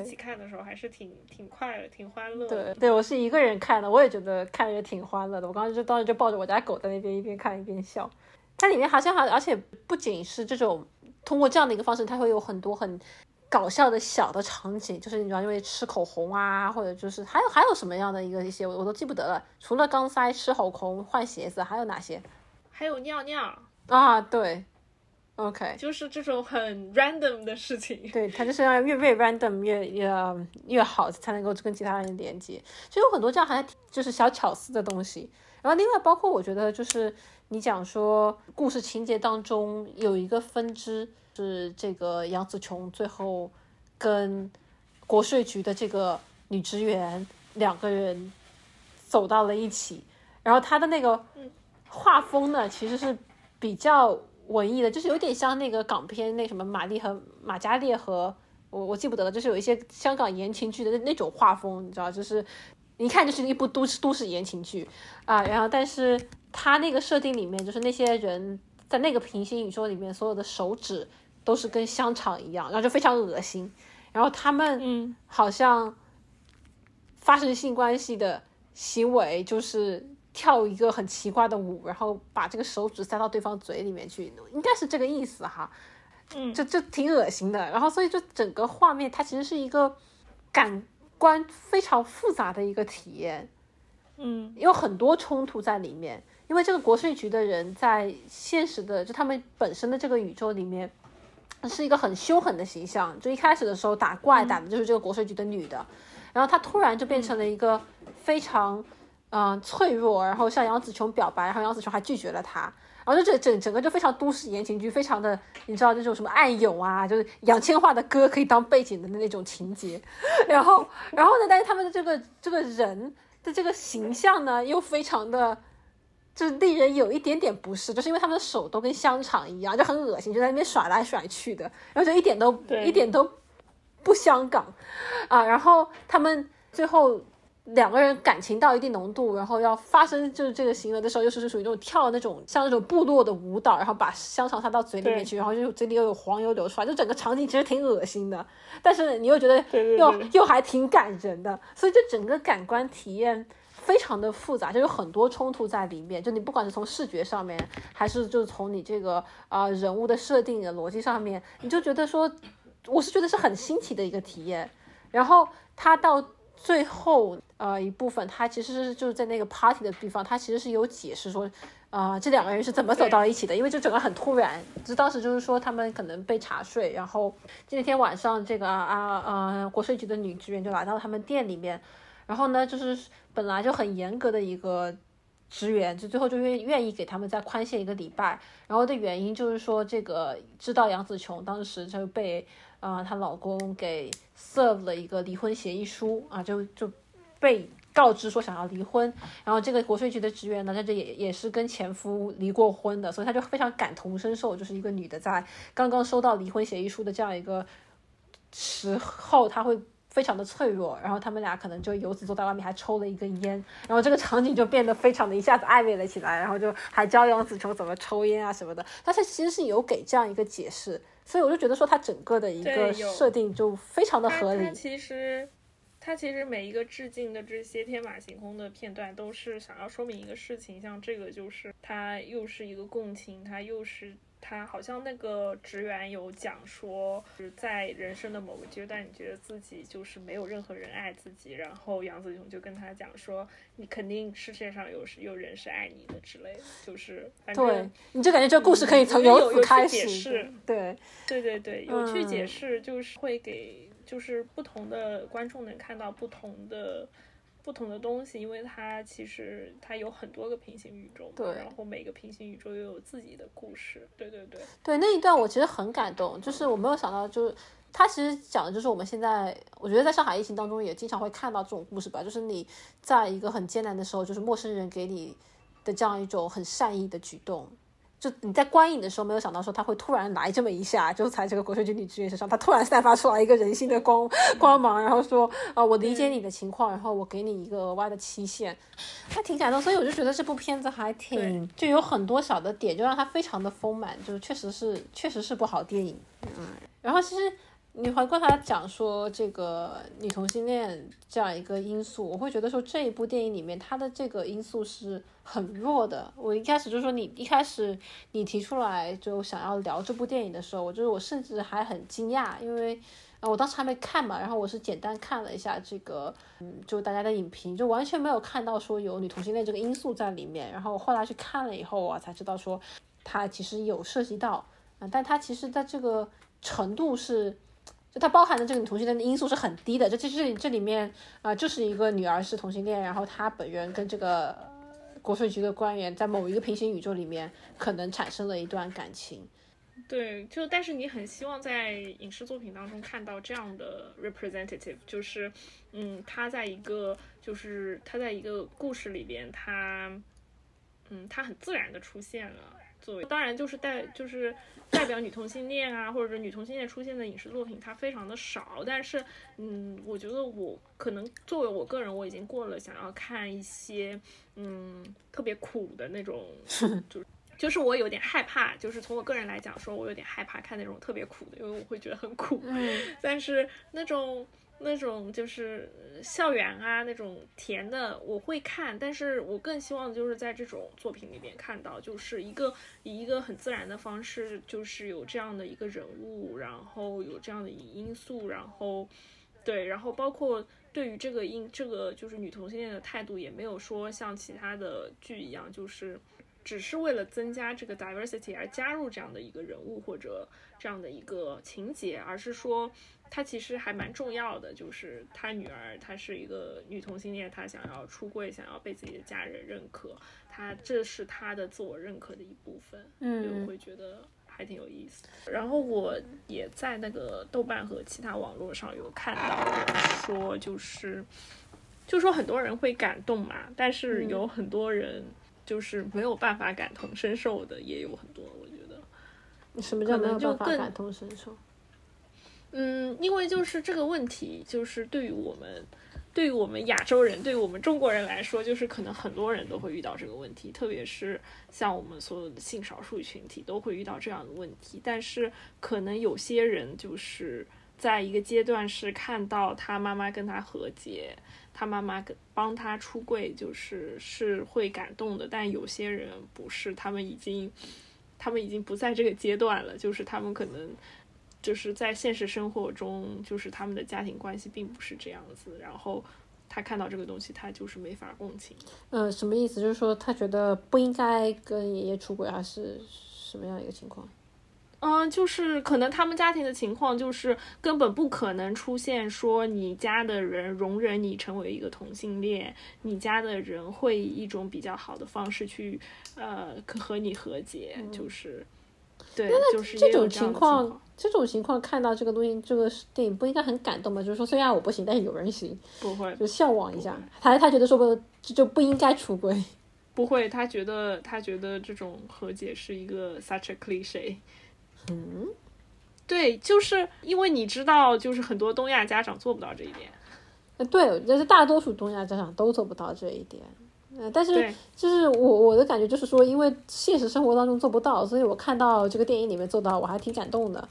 Speaker 2: 一起看的时候还是挺挺快乐，挺欢乐。
Speaker 1: 对对，我是一个人看的，我也觉得看着也挺欢乐的。我刚刚就当时就抱着我家狗在那边一边看一边笑。它里面好像还而且不仅是这种通过这样的一个方式，它会有很多很搞笑的小的场景，就是你知道因为吃口红啊，或者就是还有还有什么样的一个一些我我都记不得了。除了钢塞、吃口红、换鞋子，还有哪些？
Speaker 2: 还有尿尿
Speaker 1: 啊，对。OK，
Speaker 2: 就是这种很 random 的事情。
Speaker 1: 对，他就是要越越 random 越越越好，才能够跟其他人连接。就有很多这样还就是小巧思的东西。然后另外包括我觉得就是你讲说故事情节当中有一个分支是这个杨紫琼最后跟国税局的这个女职员两个人走到了一起，然后他的那个画风呢，其实是比较文艺的，就是有点像那个港片那什么玛丽和马嘉烈和我我记不得了，就是有一些香港言情剧的那那种画风，你知道，就是一看就是一部都市都市言情剧啊，然后但是他那个设定里面，就是那些人在那个平行宇宙里面，所有的手指都是跟香肠一样，然后就非常恶心，然后他们
Speaker 2: 嗯
Speaker 1: 好像发生性关系的行为就是跳一个很奇怪的舞，然后把这个手指塞到对方嘴里面去，应该是这个意思哈。
Speaker 2: 嗯，
Speaker 1: 就就挺恶心的。然后所以就整个画面它其实是一个感官非常复杂的一个体验，
Speaker 2: 嗯
Speaker 1: 有很多冲突在里面。因为这个国税局的人在现实的就他们本身的这个宇宙里面。是一个很凶狠的形象，就一开始的时候打怪打的就是这个国税局的女的，然后她突然就变成了一个非常嗯、呃脆弱，然后向杨紫琼表白，然后杨紫琼还拒绝了她，然后就整整整个就非常都市言情剧，非常的你知道那种什么暗涌啊，就是杨千嬅的歌可以当背景的那种情节，然后然后呢，但是他们的这个这个人的这个形象呢又非常的。就是令人有一点点不适，就是因为他们的手都跟香肠一样，就很恶心，就在那边甩来甩去的，然后就一点都
Speaker 2: 对。
Speaker 1: 一点都不香港。啊。然后他们最后两个人感情到一定浓度，然后要发生就是这个行为的时候，又是属于那种跳那种像那种部落的舞蹈，然后把香肠塞到嘴里面去，然后就嘴里又有黄油流出来，就整个场景其实挺恶心的，但是你又觉得又
Speaker 2: 对。
Speaker 1: 又还挺感人的，所以就整个感官体验非常的复杂，就有很多冲突在里面。就你不管是从视觉上面，还是就是从你这个啊、呃人物的设定的逻辑上面，你就觉得说，我是觉得是很新奇的一个体验。然后他到最后呃一部分，他其实是就是在那个 party 的地方，他其实是有解释说。啊、这两个人是怎么走到一起的？因为这整个很突然，就当时就是说他们可能被查税，然后那天晚上这个啊啊呃国税局的女职员就来到他们店里面，然后呢就是本来就很严格的一个职员，就最后就愿愿意给他们再宽限一个礼拜，然后的原因就是说这个知道杨紫琼当时就被啊、她老公给 serve 了一个离婚协议书啊，就就被告知说想要离婚，然后这个国税局的职员呢，在这也也是跟前夫离过婚的，所以他就非常感同身受，就是一个女的在刚刚收到离婚协议书的这样一个时候，她会非常的脆弱，然后他们俩可能就由此坐在外面还抽了一根烟，然后这个场景就变得非常的一下子暧昧了起来，然后就还教杨紫琼怎么抽烟啊什么的，但是其实是有给这样一个解释，所以我就觉得说它整个的一个设定就非常的合理
Speaker 2: 它。其实，它其实每一个致敬的这些天马行空的片段，都是想要说明一个事情。像这个就是它又是一个共情，它又是它好像那个职员有讲说，就是在人生的某个阶段，你觉得自己就是没有任何人爱自己，然后杨子琼就跟他讲说，你肯定世界上有有人是爱你的之类的，就是反正
Speaker 1: 对，你就感觉这个故事可以从由此开
Speaker 2: 解
Speaker 1: 始
Speaker 2: 释。
Speaker 1: 对，
Speaker 2: 对对对，有去解
Speaker 1: 嗯
Speaker 2: 释，就是会给就是不同的观众能看到不同的不同的东西，因为它其实它有很多个平行宇宙嘛，
Speaker 1: 对
Speaker 2: 然后每个平行宇宙又有自己的故事，对对对，
Speaker 1: 对那一段我其实很感动，就是我没有想到，就是他其实讲的就是我们现在，我觉得在上海疫情当中也经常会看到这种故事吧，就是你在一个很艰难的时候，就是陌生人给你的这样一种很善意的举动。就你在观影的时候没有想到说他会突然来这么一下，就在这个国税局女职员身上，他突然散发出来一个人性的光光芒，然后说啊、我理解你的情况，然后我给你一个额外的期限，还挺感动。所以我就觉得这部片子还挺就有很多小的点，就让它非常的丰满，就是确实是确实是部好电影。嗯，然后其实你回过头来讲说这个女同性恋这样一个因素，我会觉得说这一部电影里面它的这个因素是很弱的。我一开始就说你一开始你提出来就想要聊这部电影的时候，我就是我甚至还很惊讶，因为。啊，我当时还没看嘛，然后我是简单看了一下这个，嗯，就大家的影评，就完全没有看到说有女同性恋这个因素在里面。然后后来去看了以后啊，才知道说它其实有涉及到，啊、但它其实在这个程度是，就它包含的这个女同性恋的因素是很低的。这这这这里面啊、就是一个女儿是同性恋，然后她本人跟这个国税局的官员在某一个平行宇宙里面可能产生了一段感情。
Speaker 2: 对，就但是你很希望在影视作品当中看到这样的 representative，就是嗯，他在一个就是他在一个故事里边，他嗯，他很自然的出现了。作为当然就是代就是代表女同性恋啊，或者是女同性恋出现的影视作品，它非常的少。但是嗯，我觉得我可能作为我个人，我已经过了想要看一些嗯特别苦的那种，就是就是我有点害怕。就是从我个人来讲，说我有点害怕看那种特别苦的，因为我会觉得很苦。
Speaker 1: 嗯，
Speaker 2: 但是那种。那种就是校园啊，那种甜的我会看，但是我更希望就是在这种作品里面看到，就是一个以一个很自然的方式，就是有这样的一个人物，然后有这样的因素，然后对，然后包括对于这个因这个就是女同性恋的态度，也没有说像其他的剧一样，就是只是为了增加这个 diversity 而加入这样的一个人物或者这样的一个情节，而是说。他其实还蛮重要的，就是他女儿，她是一个女同性恋，她想要出柜，想要被自己的家人认可，她这是她的自我认可的一部分，
Speaker 1: 嗯，
Speaker 2: 我会觉得还挺有意思。然后我也在那个豆瓣和其他网络上有看到说，就是就说很多人会感动嘛，但是有很多人就是没有办法感同身受的，也有很多，我觉得。
Speaker 1: 什么叫没有办法感同身受？
Speaker 2: 嗯，因为就是这个问题，就是对于我们，对于我们亚洲人，对于我们中国人来说，就是可能很多人都会遇到这个问题，特别是像我们所有的性少数群体都会遇到这样的问题。但是可能有些人就是在一个阶段是看到他妈妈跟他和解，他妈妈跟帮他出柜，就是是会感动的。但有些人不是，他们已经，他们已经不在这个阶段了，就是他们可能。就是在现实生活中，就是他们的家庭关系并不是这样子，然后他看到这个东西，他就是没法共情。
Speaker 1: 呃，什么意思？就是说他觉得不应该跟爷爷出轨，还是什么样一个情况？
Speaker 2: 嗯，就是可能他们家庭的情况就是根本不可能出现说你家的人容忍你成为一个同性恋，你家的人会以一种比较好的方式去呃和你和解，就是。对，就是
Speaker 1: 这种
Speaker 2: 情
Speaker 1: 况，这种情况看到这个东西，这个电影不应该很感动吗？就是说，虽然我不行，但是有人行，
Speaker 2: 不会，
Speaker 1: 就向往一下。他他觉得说不就不应该出轨，
Speaker 2: 不会，他觉得他觉得这种和解是一个 such a cliche。
Speaker 1: 嗯，
Speaker 2: 对，就是因为你知道，就是很多东亚家长做不到这一点。
Speaker 1: 呃，对，但是大多数东亚家长都做不到这一点。嗯，但是就是我我的感觉就是说，因为现实生活当中做不到，所以我看到这个电影里面做到，我还挺感动的。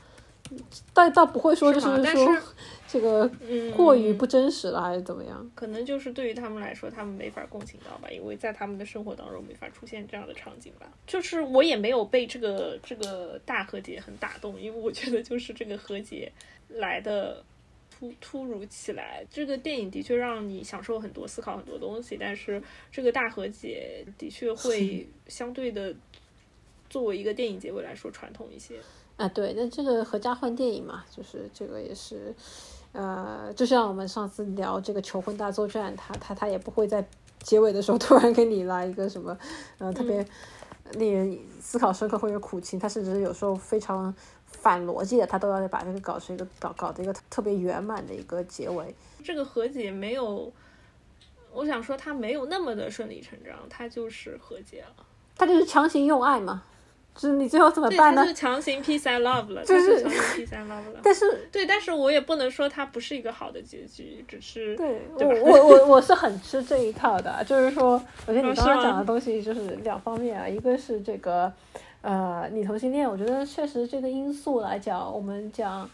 Speaker 1: 但倒不会说就是说 这个过于不真实了，还是怎么样？
Speaker 2: 可能就是对于他们来说，他们没法共情到吧，因为在他们的生活当中没法出现这样的场景吧。就是我也没有被这个这个大和解很打动，因为我觉得就是这个和解来的。突突如其来，这个电影的确让你享受很多、思考很多东西，但是这个大和解的确会相对的作为一个电影结尾来说传统一些
Speaker 1: 啊。对，那这个合家欢电影嘛，就是这个也是，呃，就像我们上次聊这个求婚大作战，他他他也不会在结尾的时候突然给你来一个什么，呃，特别令人思考深刻或者苦情，他甚至有时候非常。反逻辑的，他都要把这个搞成一个搞搞的一个特别圆满的一个结尾。
Speaker 2: 这个和解没有，我想说他没有那么的顺理成章，他就是和解了。
Speaker 1: 他就是强行用爱嘛，就是你最后怎么办呢？
Speaker 2: 就是强行 peace and love 了，
Speaker 1: 就是
Speaker 2: 强行 peace and love 了。
Speaker 1: 但是
Speaker 2: 对，但是我也不能说它不是一个好的结局，只是
Speaker 1: 对我我我 我是很吃这一套的，就是说，我觉得你刚刚讲的东西就是两方面啊，一个是这个。呃，女同性恋，我觉得确实这个因素来讲，我们讲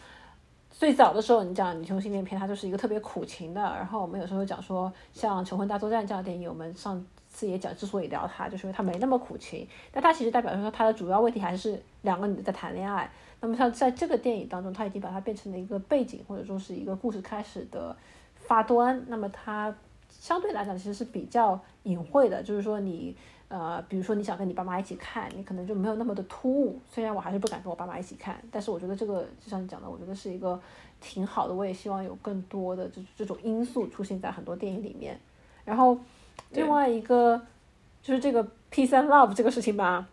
Speaker 1: 最早的时候，你讲女同性恋片，它就是一个特别苦情的。然后我们有时候讲说，像《求婚大作战》这样的电影，我们上次也讲，之所以聊它，就是因为它没那么苦情。但它其实代表说，它的主要问题还是两个女的在谈恋爱。那么像在这个电影当中，它已经把它变成了一个背景，或者说是一个故事开始的发端。那么它相对来讲其实是比较隐晦的，就是说你。呃，比如说你想跟你爸妈一起看，你可能就没有那么的突兀。虽然我还是不敢跟我爸妈一起看，但是我觉得这个就像你讲的，我觉得是一个挺好的。我也希望有更多的这这种因素出现在很多电影里面。然后另外一个就是这个 peace and love 这个事情吧，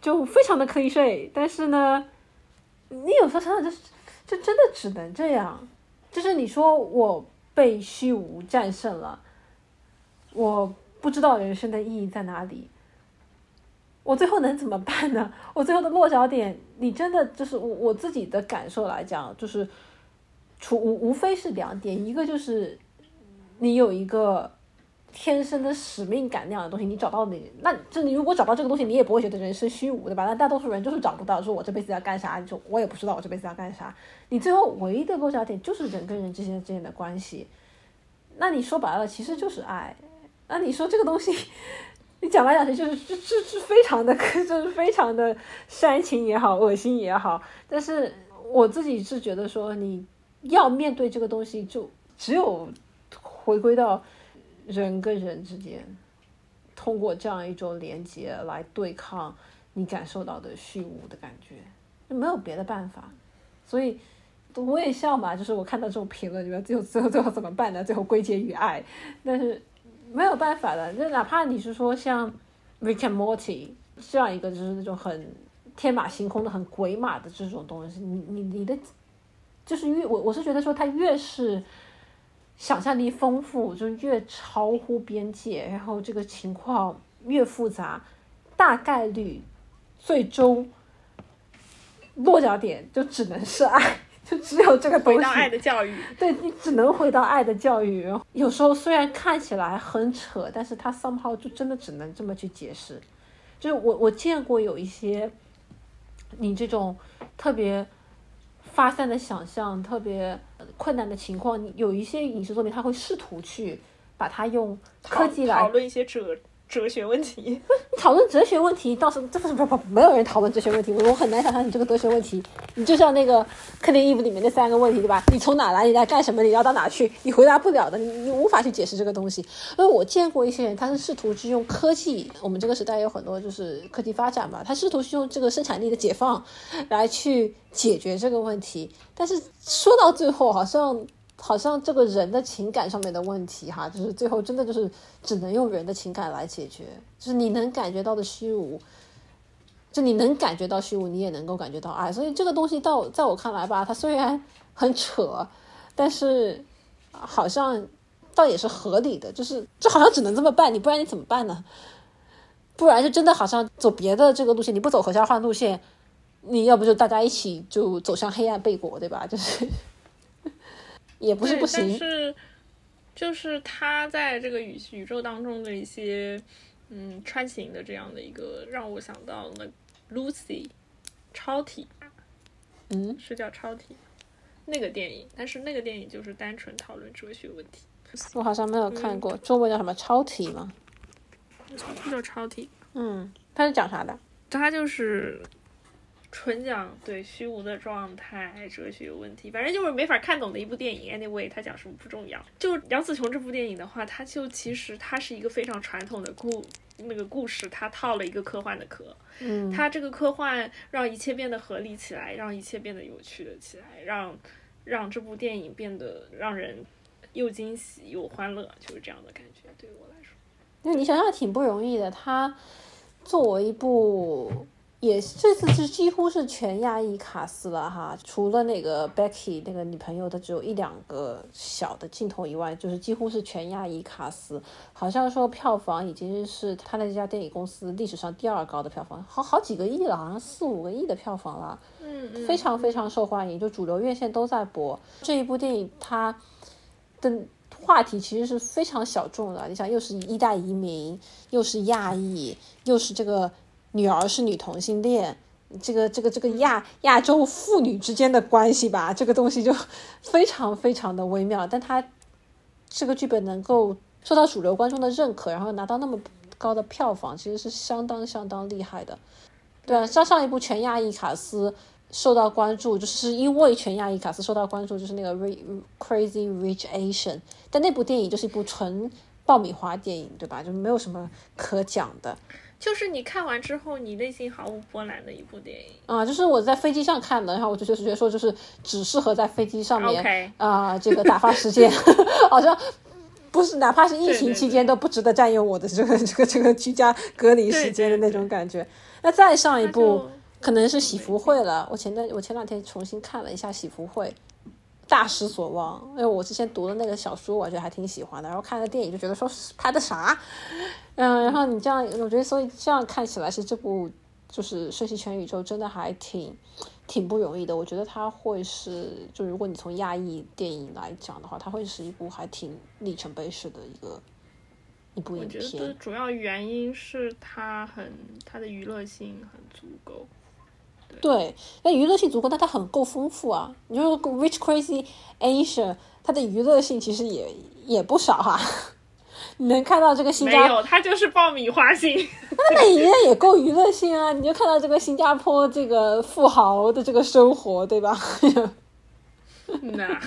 Speaker 1: 就非常的 cliche。但是呢，你有时候想想，就是就真的只能这样。就是你说我被虚无战胜了，我不知道人生的意义在哪里。我最后能怎么办呢？我最后的落脚点，你真的就是我我自己的感受来讲，就是除无无非是两点，一个就是你有一个天生的使命感那样的东西，你找到你，那就你如果找到这个东西，你也不会觉得人生虚无，对吧？那大多数人就是找不到，说我这辈子要干啥，就我也不知道我这辈子要干啥。你最后唯一的落脚点就是人跟人之间之间的关系，那你说白了其实就是爱。那你说这个东西？你讲来讲去就是这这是非常的，就是非常的煽情也好，恶心也好。但是我自己是觉得说，你要面对这个东西，就只有回归到人跟人之间，通过这样一种连接来对抗你感受到的虚无的感觉，就没有别的办法。所以我也笑嘛，就是我看到这种评论，你们最后最后最后怎么办呢？最后归结于爱，但是。没有办法的，就哪怕你是说像《Rick and Morty》这样一个，就是那种很天马行空的、很鬼马的这种东西，你你你的，就是越我我是觉得说，它越是想象力丰富，就越超乎边界，然后这个情况越复杂，大概率最终落脚点就只能是爱。就只有这个东西。回
Speaker 2: 到爱的教育。
Speaker 1: 对你只能回到爱的教育。有时候虽然看起来很扯，但是他 somehow 就真的只能这么去解释。就是我我见过有一些，你这种特别发散的想象、特别困难的情况，有一些影视作品他会试图去把它用科技来
Speaker 2: 讨论一些哲。哲学问题，
Speaker 1: 讨论哲学问题倒是这不是不不没有人讨论哲学问题，我我很难想象你这个哲学问题，你就像那个克林伊夫里面那三个问题对吧？你从哪来？你在干什么？你要到哪去？你回答不了的，你你无法去解释这个东西。因为我见过一些人，他是试图去用科技，我们这个时代有很多就是科技发展嘛，他试图去用这个生产力的解放来去解决这个问题，但是说到最后好像。好像这个人的情感上面的问题，哈，就是最后真的就是只能用人的情感来解决。就是你能感觉到的虚无，就你能感觉到虚无，你也能够感觉到爱。所以这个东西到在我看来吧，它虽然很扯，但是好像倒也是合理的。就是这好像只能这么办，你不然你怎么办呢？不然就真的好像走别的这个路线，你不走合家欢路线，你要不就大家一起就走向黑暗背锅，对吧？就是。也不是不行，
Speaker 2: 但是就是他在这个宇宇宙当中的一些嗯穿行的这样的一个，让我想到了 Lucy 超体，
Speaker 1: 嗯，
Speaker 2: 是叫超体那个电影，但是那个电影就是单纯讨论哲学问题。
Speaker 1: 我好像没有看过，中文叫什么超体吗？
Speaker 2: 叫超体。
Speaker 1: 嗯，它是讲啥的？
Speaker 2: 它就是。纯讲对虚无的状态、哲学问题，反正就是没法看懂的一部电影。Anyway，它讲什么不重要。就杨紫琼这部电影的话，它就其实它是一个非常传统的故那个故事，它套了一个科幻的壳。
Speaker 1: 嗯，
Speaker 2: 它这个科幻让一切变得合理起来，让一切变得有趣了起来，让让这部电影变得让人又惊喜又欢乐，就是这样的感觉。对于我来说，
Speaker 1: 那你想想挺不容易的。它作为一部。也这次是几乎是全亚裔卡司了哈，除了那个 Becky 那个女朋友她只有一两个小的镜头以外，就是几乎是全亚裔卡司。好像说票房已经是他那家电影公司历史上第二高的票房，好好几个亿了，好像四五个亿的票房了，
Speaker 2: 嗯，
Speaker 1: 非常非常受欢迎，就主流院线都在播这一部电影。它的话题其实是非常小众的，你想又是一代移民，又是亚裔，又是这个。女儿是女同性恋，这个这个这个亚亚洲妇女之间的关系吧，这个东西就 非常非常的微妙。但他这个剧本能够受到主流观众的认可，然后拿到那么高的票房，其实是相当相当厉害的。对啊，上上一部全亚裔卡斯受到关注，就是因为全亚裔卡斯受到关注，就是那个《Crazy Rich Asian》，但那部电影就是一部纯爆米花电影，对吧？就没有什么可讲的。
Speaker 2: 就是你看完之后，你内心毫无波澜的一部电影
Speaker 1: 啊！就是我在飞机上看的，然后我就就是觉得说，就是只适合在飞机上面啊，这个打发时间，好像不是，哪怕是疫情期间都不值得占用我的这个这个这个居家隔离时间的那种感觉。那再上一部可能是《喜福会》了。我前段我前两天重新看了一下《喜福会》，大失所望。因为我之前读的那个小说，我觉得还挺喜欢的。然后看了电影，就觉得说拍的啥？嗯，然后你这样，我觉得所以这样看起来是这部就是《瞬息全宇宙》真的还挺。挺不容易的，我觉得它会是，就如果你从亚裔电影来讲的话，它会是一部还挺里程碑式的一个一部影
Speaker 2: 片。我觉得主要原因是它很它的娱乐性很足够。
Speaker 1: 对，那娱乐性足够，但它很够丰富啊。你说《Rich Crazy Asia》，它的娱乐性其实也也不少哈。你能看到这个新加
Speaker 2: 坡，没有，它就是爆米花性。
Speaker 1: 那那也也够娱乐性啊！你就看到这个新加坡这个富豪的这个生活，对吧？
Speaker 2: 那，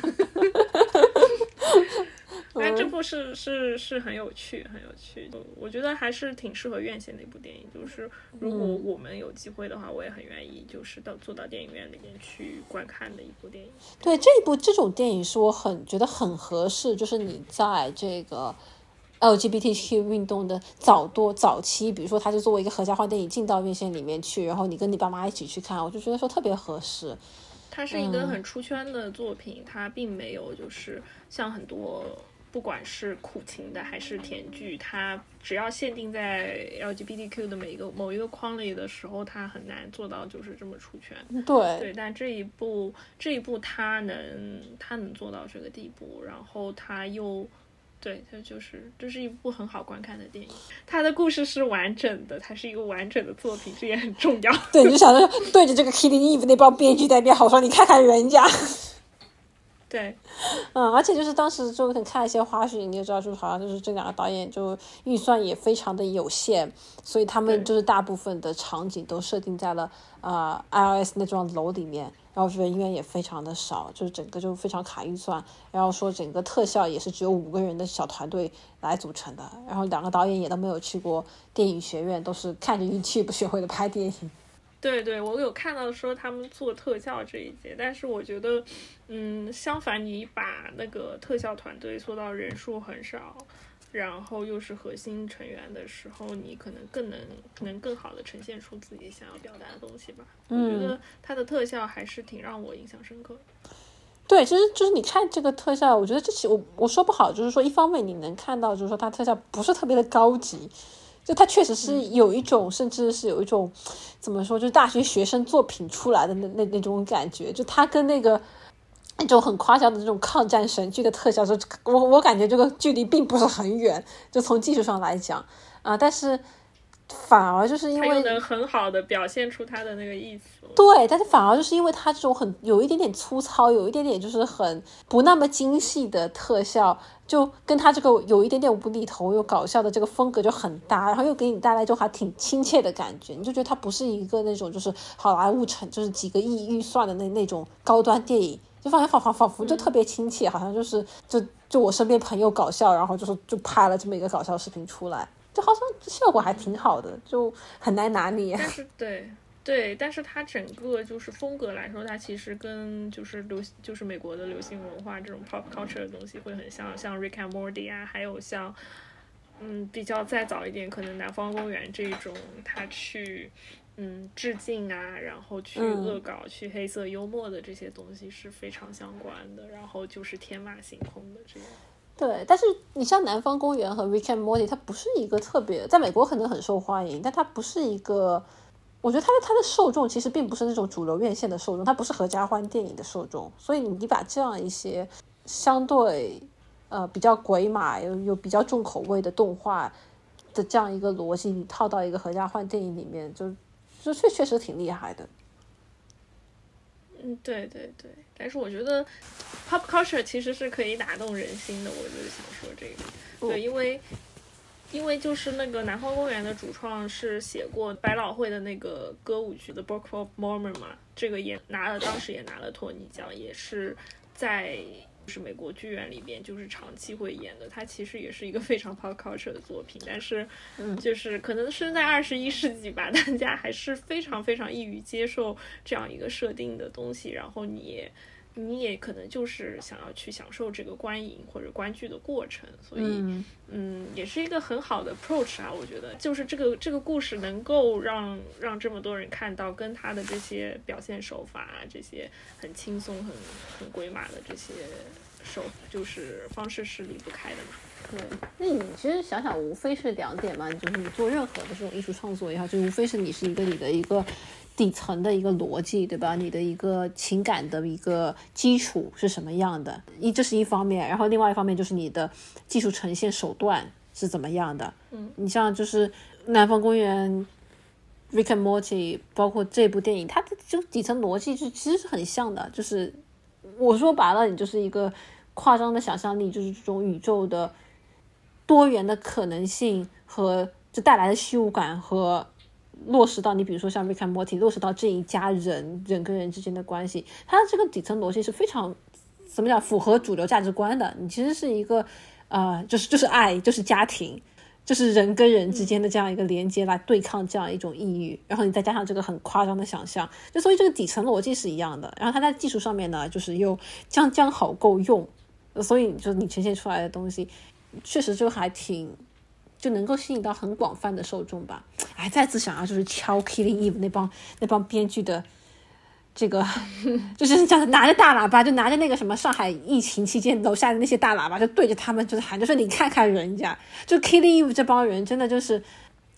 Speaker 2: 但这部是是是很有趣，很有趣。我觉得还是挺适合院线的一部电影。就是如果我们有机会的话，我也很愿意，就是到坐到电影院里面去观看的一部电影。
Speaker 1: 对这一部这种电影是我很觉得很合适，就是你在这个。LGBTQ 运动的早多早期，比如说，它就作为一个合家欢电影进到院线里面去，然后你跟你爸妈一起去看，我就觉得说特别合适。
Speaker 2: 它是一个很出圈的作品，它并没有就是像很多不管是苦情的还是甜剧，它只要限定在 LGBTQ 的每一个某一个框里的时候，它很难做到就是这么出圈。
Speaker 1: 对
Speaker 2: 对，但这一部这一部它能它能做到这个地步，然后它又。对，它就是这是一部很好观看的电影，它的故事是完整的，它是一个完整的作品，这也很重要。
Speaker 1: 对，你就想着对着这个 Killing Eve 那帮编剧在编，好说你看看人家。
Speaker 2: 对，
Speaker 1: 嗯，而且就是当时就看一些花絮，你就知道，就是好像就是这两个导演就预算也非常的有限，所以他们就是大部分的场景都设定在了呃 I O S 那幢楼里面。然后人员也非常的少，就是整个就非常卡预算。然后说整个特效也是只有五个人的小团队来组成的。然后两个导演也都没有去过电影学院，都是看着 YouTube 学会的拍电影。
Speaker 2: 对对，我有看到说他们做特效这一节，但是我觉得，嗯，相反，你把那个特效团队做到人数很少。然后又是核心成员的时候，你可能更能能更好的呈现出自己想要表达的东西吧。我觉得它的特效还是挺让我印象深刻的。
Speaker 1: 对，其实就是你看这个特效，我觉得这其我我说不好，就是说一方面你能看到，就是说它特效不是特别的高级，就它确实是有一种，甚至是有一种怎么说，就是大学学生作品出来的那那那种感觉，就它跟那个。那种很夸张的这种抗战神剧的特效，就我我感觉这个距离并不是很远，就从技术上来讲啊，但是反而就是因为
Speaker 2: 能很好的表现出他的那个意思。
Speaker 1: 对，但是反而就是因为他这种很有一点点粗糙，有一点点就是很不那么精细的特效，就跟他这个有一点点无厘头又搞笑的这个风格就很搭，然后又给你带来一种还挺亲切的感觉，你就觉得它不是一个那种就是好莱坞成就是几个亿预算的那那种高端电影。就发现仿仿仿佛就特别亲切，好像就是就就我身边朋友搞笑，然后就是就拍了这么一个搞笑视频出来，就好像效果还挺好的，就很难拿捏。
Speaker 2: 但是对对，但是它整个就是风格来说，它其实跟就是流就是美国的流行文化这种 pop culture 的东西会很像，像 Rick and Morty 啊，还有像嗯比较再早一点，可能南方公园这种，他去。嗯，致敬啊，然后去恶搞、去黑色幽默的这些东西是非常相关的，然后就是天马行空的这样。
Speaker 1: 对，但是你像《南方公园》和《Rick and Morty》，它不是一个特别，在美国可能很受欢迎，但它不是一个，我觉得它的它的受众其实并不是那种主流院线的受众，它不是合家欢电影的受众，所以你把这样一些相对呃比较鬼马又又比较重口味的动画的这样一个逻辑，你套到一个合家欢电影里面就。就确确实挺厉害的，
Speaker 2: 嗯，对对对，但是我觉得 pop culture 其实是可以打动人心的，我就是想说这个，对，因为因为就是那个南方公园的主创是写过百老汇的那个歌舞剧的 Book of Mormon 嘛，这个也拿了，当时也拿了托尼奖，也是在。是美国剧院里边就是长期会演的，它其实也是一个非常 pop culture 的作品，但是，就是可能生在二十一世纪吧，大家还是非常非常易于接受这样一个设定的东西，然后你你也可能就是想要去享受这个观影或者观剧的过程，所以嗯，也是一个很好的 approach 啊，我觉得就是这个这个故事能够让让这么多人看到，跟他的这些表现手法啊，这些很轻松、很很鬼马的这些手就是方式是离不开的嘛。
Speaker 1: 对，那你其实想想，无非是两点嘛，就是你做任何的这种艺术创作也好，就无非是你是一个你的一个。底层的一个逻辑，对吧？你的一个情感的一个基础是什么样的？一这是一方面，然后另外一方面就是你的技术呈现手段是怎么样的？
Speaker 2: 嗯，
Speaker 1: 你像就是《南方公园》、《Rick and Morty》，包括这部电影，它的就底层逻辑是其实是很像的。就是我说白了，你就是一个夸张的想象力，就是这种宇宙的多元的可能性和就带来的虚无感和。落实到你，比如说像《Rick and Morty》，落实到这一家人人跟人之间的关系，它的这个底层逻辑是非常怎么讲符合主流价值观的。你其实是一个呃，就是就是爱，就是家庭，就是人跟人之间的这样一个连接来对抗这样一种抑郁，然后你再加上这个很夸张的想象，就所以这个底层逻辑是一样的。然后它在技术上面呢，就是又将将好够用，所以就你呈现出来的东西，确实就还挺。就能够吸引到很广泛的受众吧。哎，再次想要就是敲 Killing Eve 那帮那帮编剧的这个，就是这样拿着大喇叭，就拿着那个什么上海疫情期间楼下的那些大喇叭，就对着他们就是喊，就说你看看人家，就 Killing Eve 这帮人真的就是，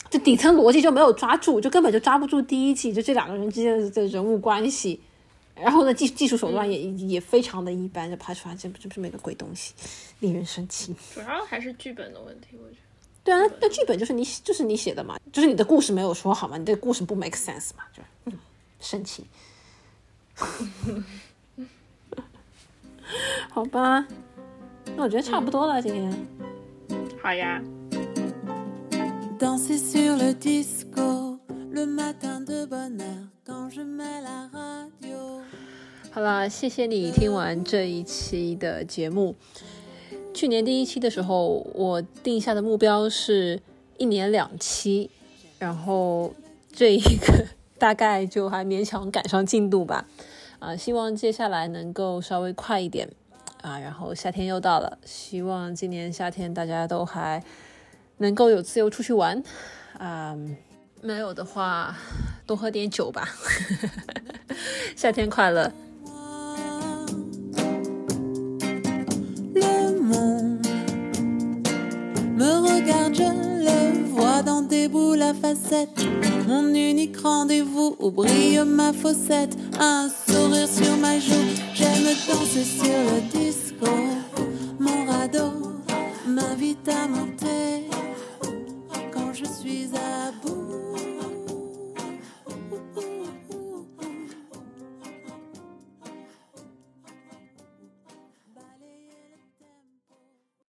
Speaker 1: 就底层逻辑就没有抓住，就根本就抓不住第一季就这两个人之间的人物关系，然后呢技技术手段也也非常的一般，就拍出来这不这不是没个鬼东西，令人生气。
Speaker 2: 主要还是剧本的问题，我觉得。
Speaker 1: 对啊，那那剧本就是你就是你写的嘛，就是你的故事没有说好嘛，你这个故事不 make sense 嘛，就嗯，生气。好吧，那我觉得差不多了，今天。
Speaker 2: 好呀。
Speaker 1: 好了，谢谢你听完这一期的节目。去年第一期的时候，我定下的目标是一年两期，然后这一个大概就还勉强赶上进度吧。啊，希望接下来能够稍微快一点啊。然后夏天又到了，希望今年夏天大家都还能够有自由出去玩啊。没有的话，多喝点酒吧。夏天快乐。
Speaker 3: Me regarde, je le vois dans des boules à facettes. Mon unique rendez-vous où brille ma fossette. Un sourire sur ma joue, j'aime danser sur le disco. Mon radeau m'invite à monter quand je suis à bout.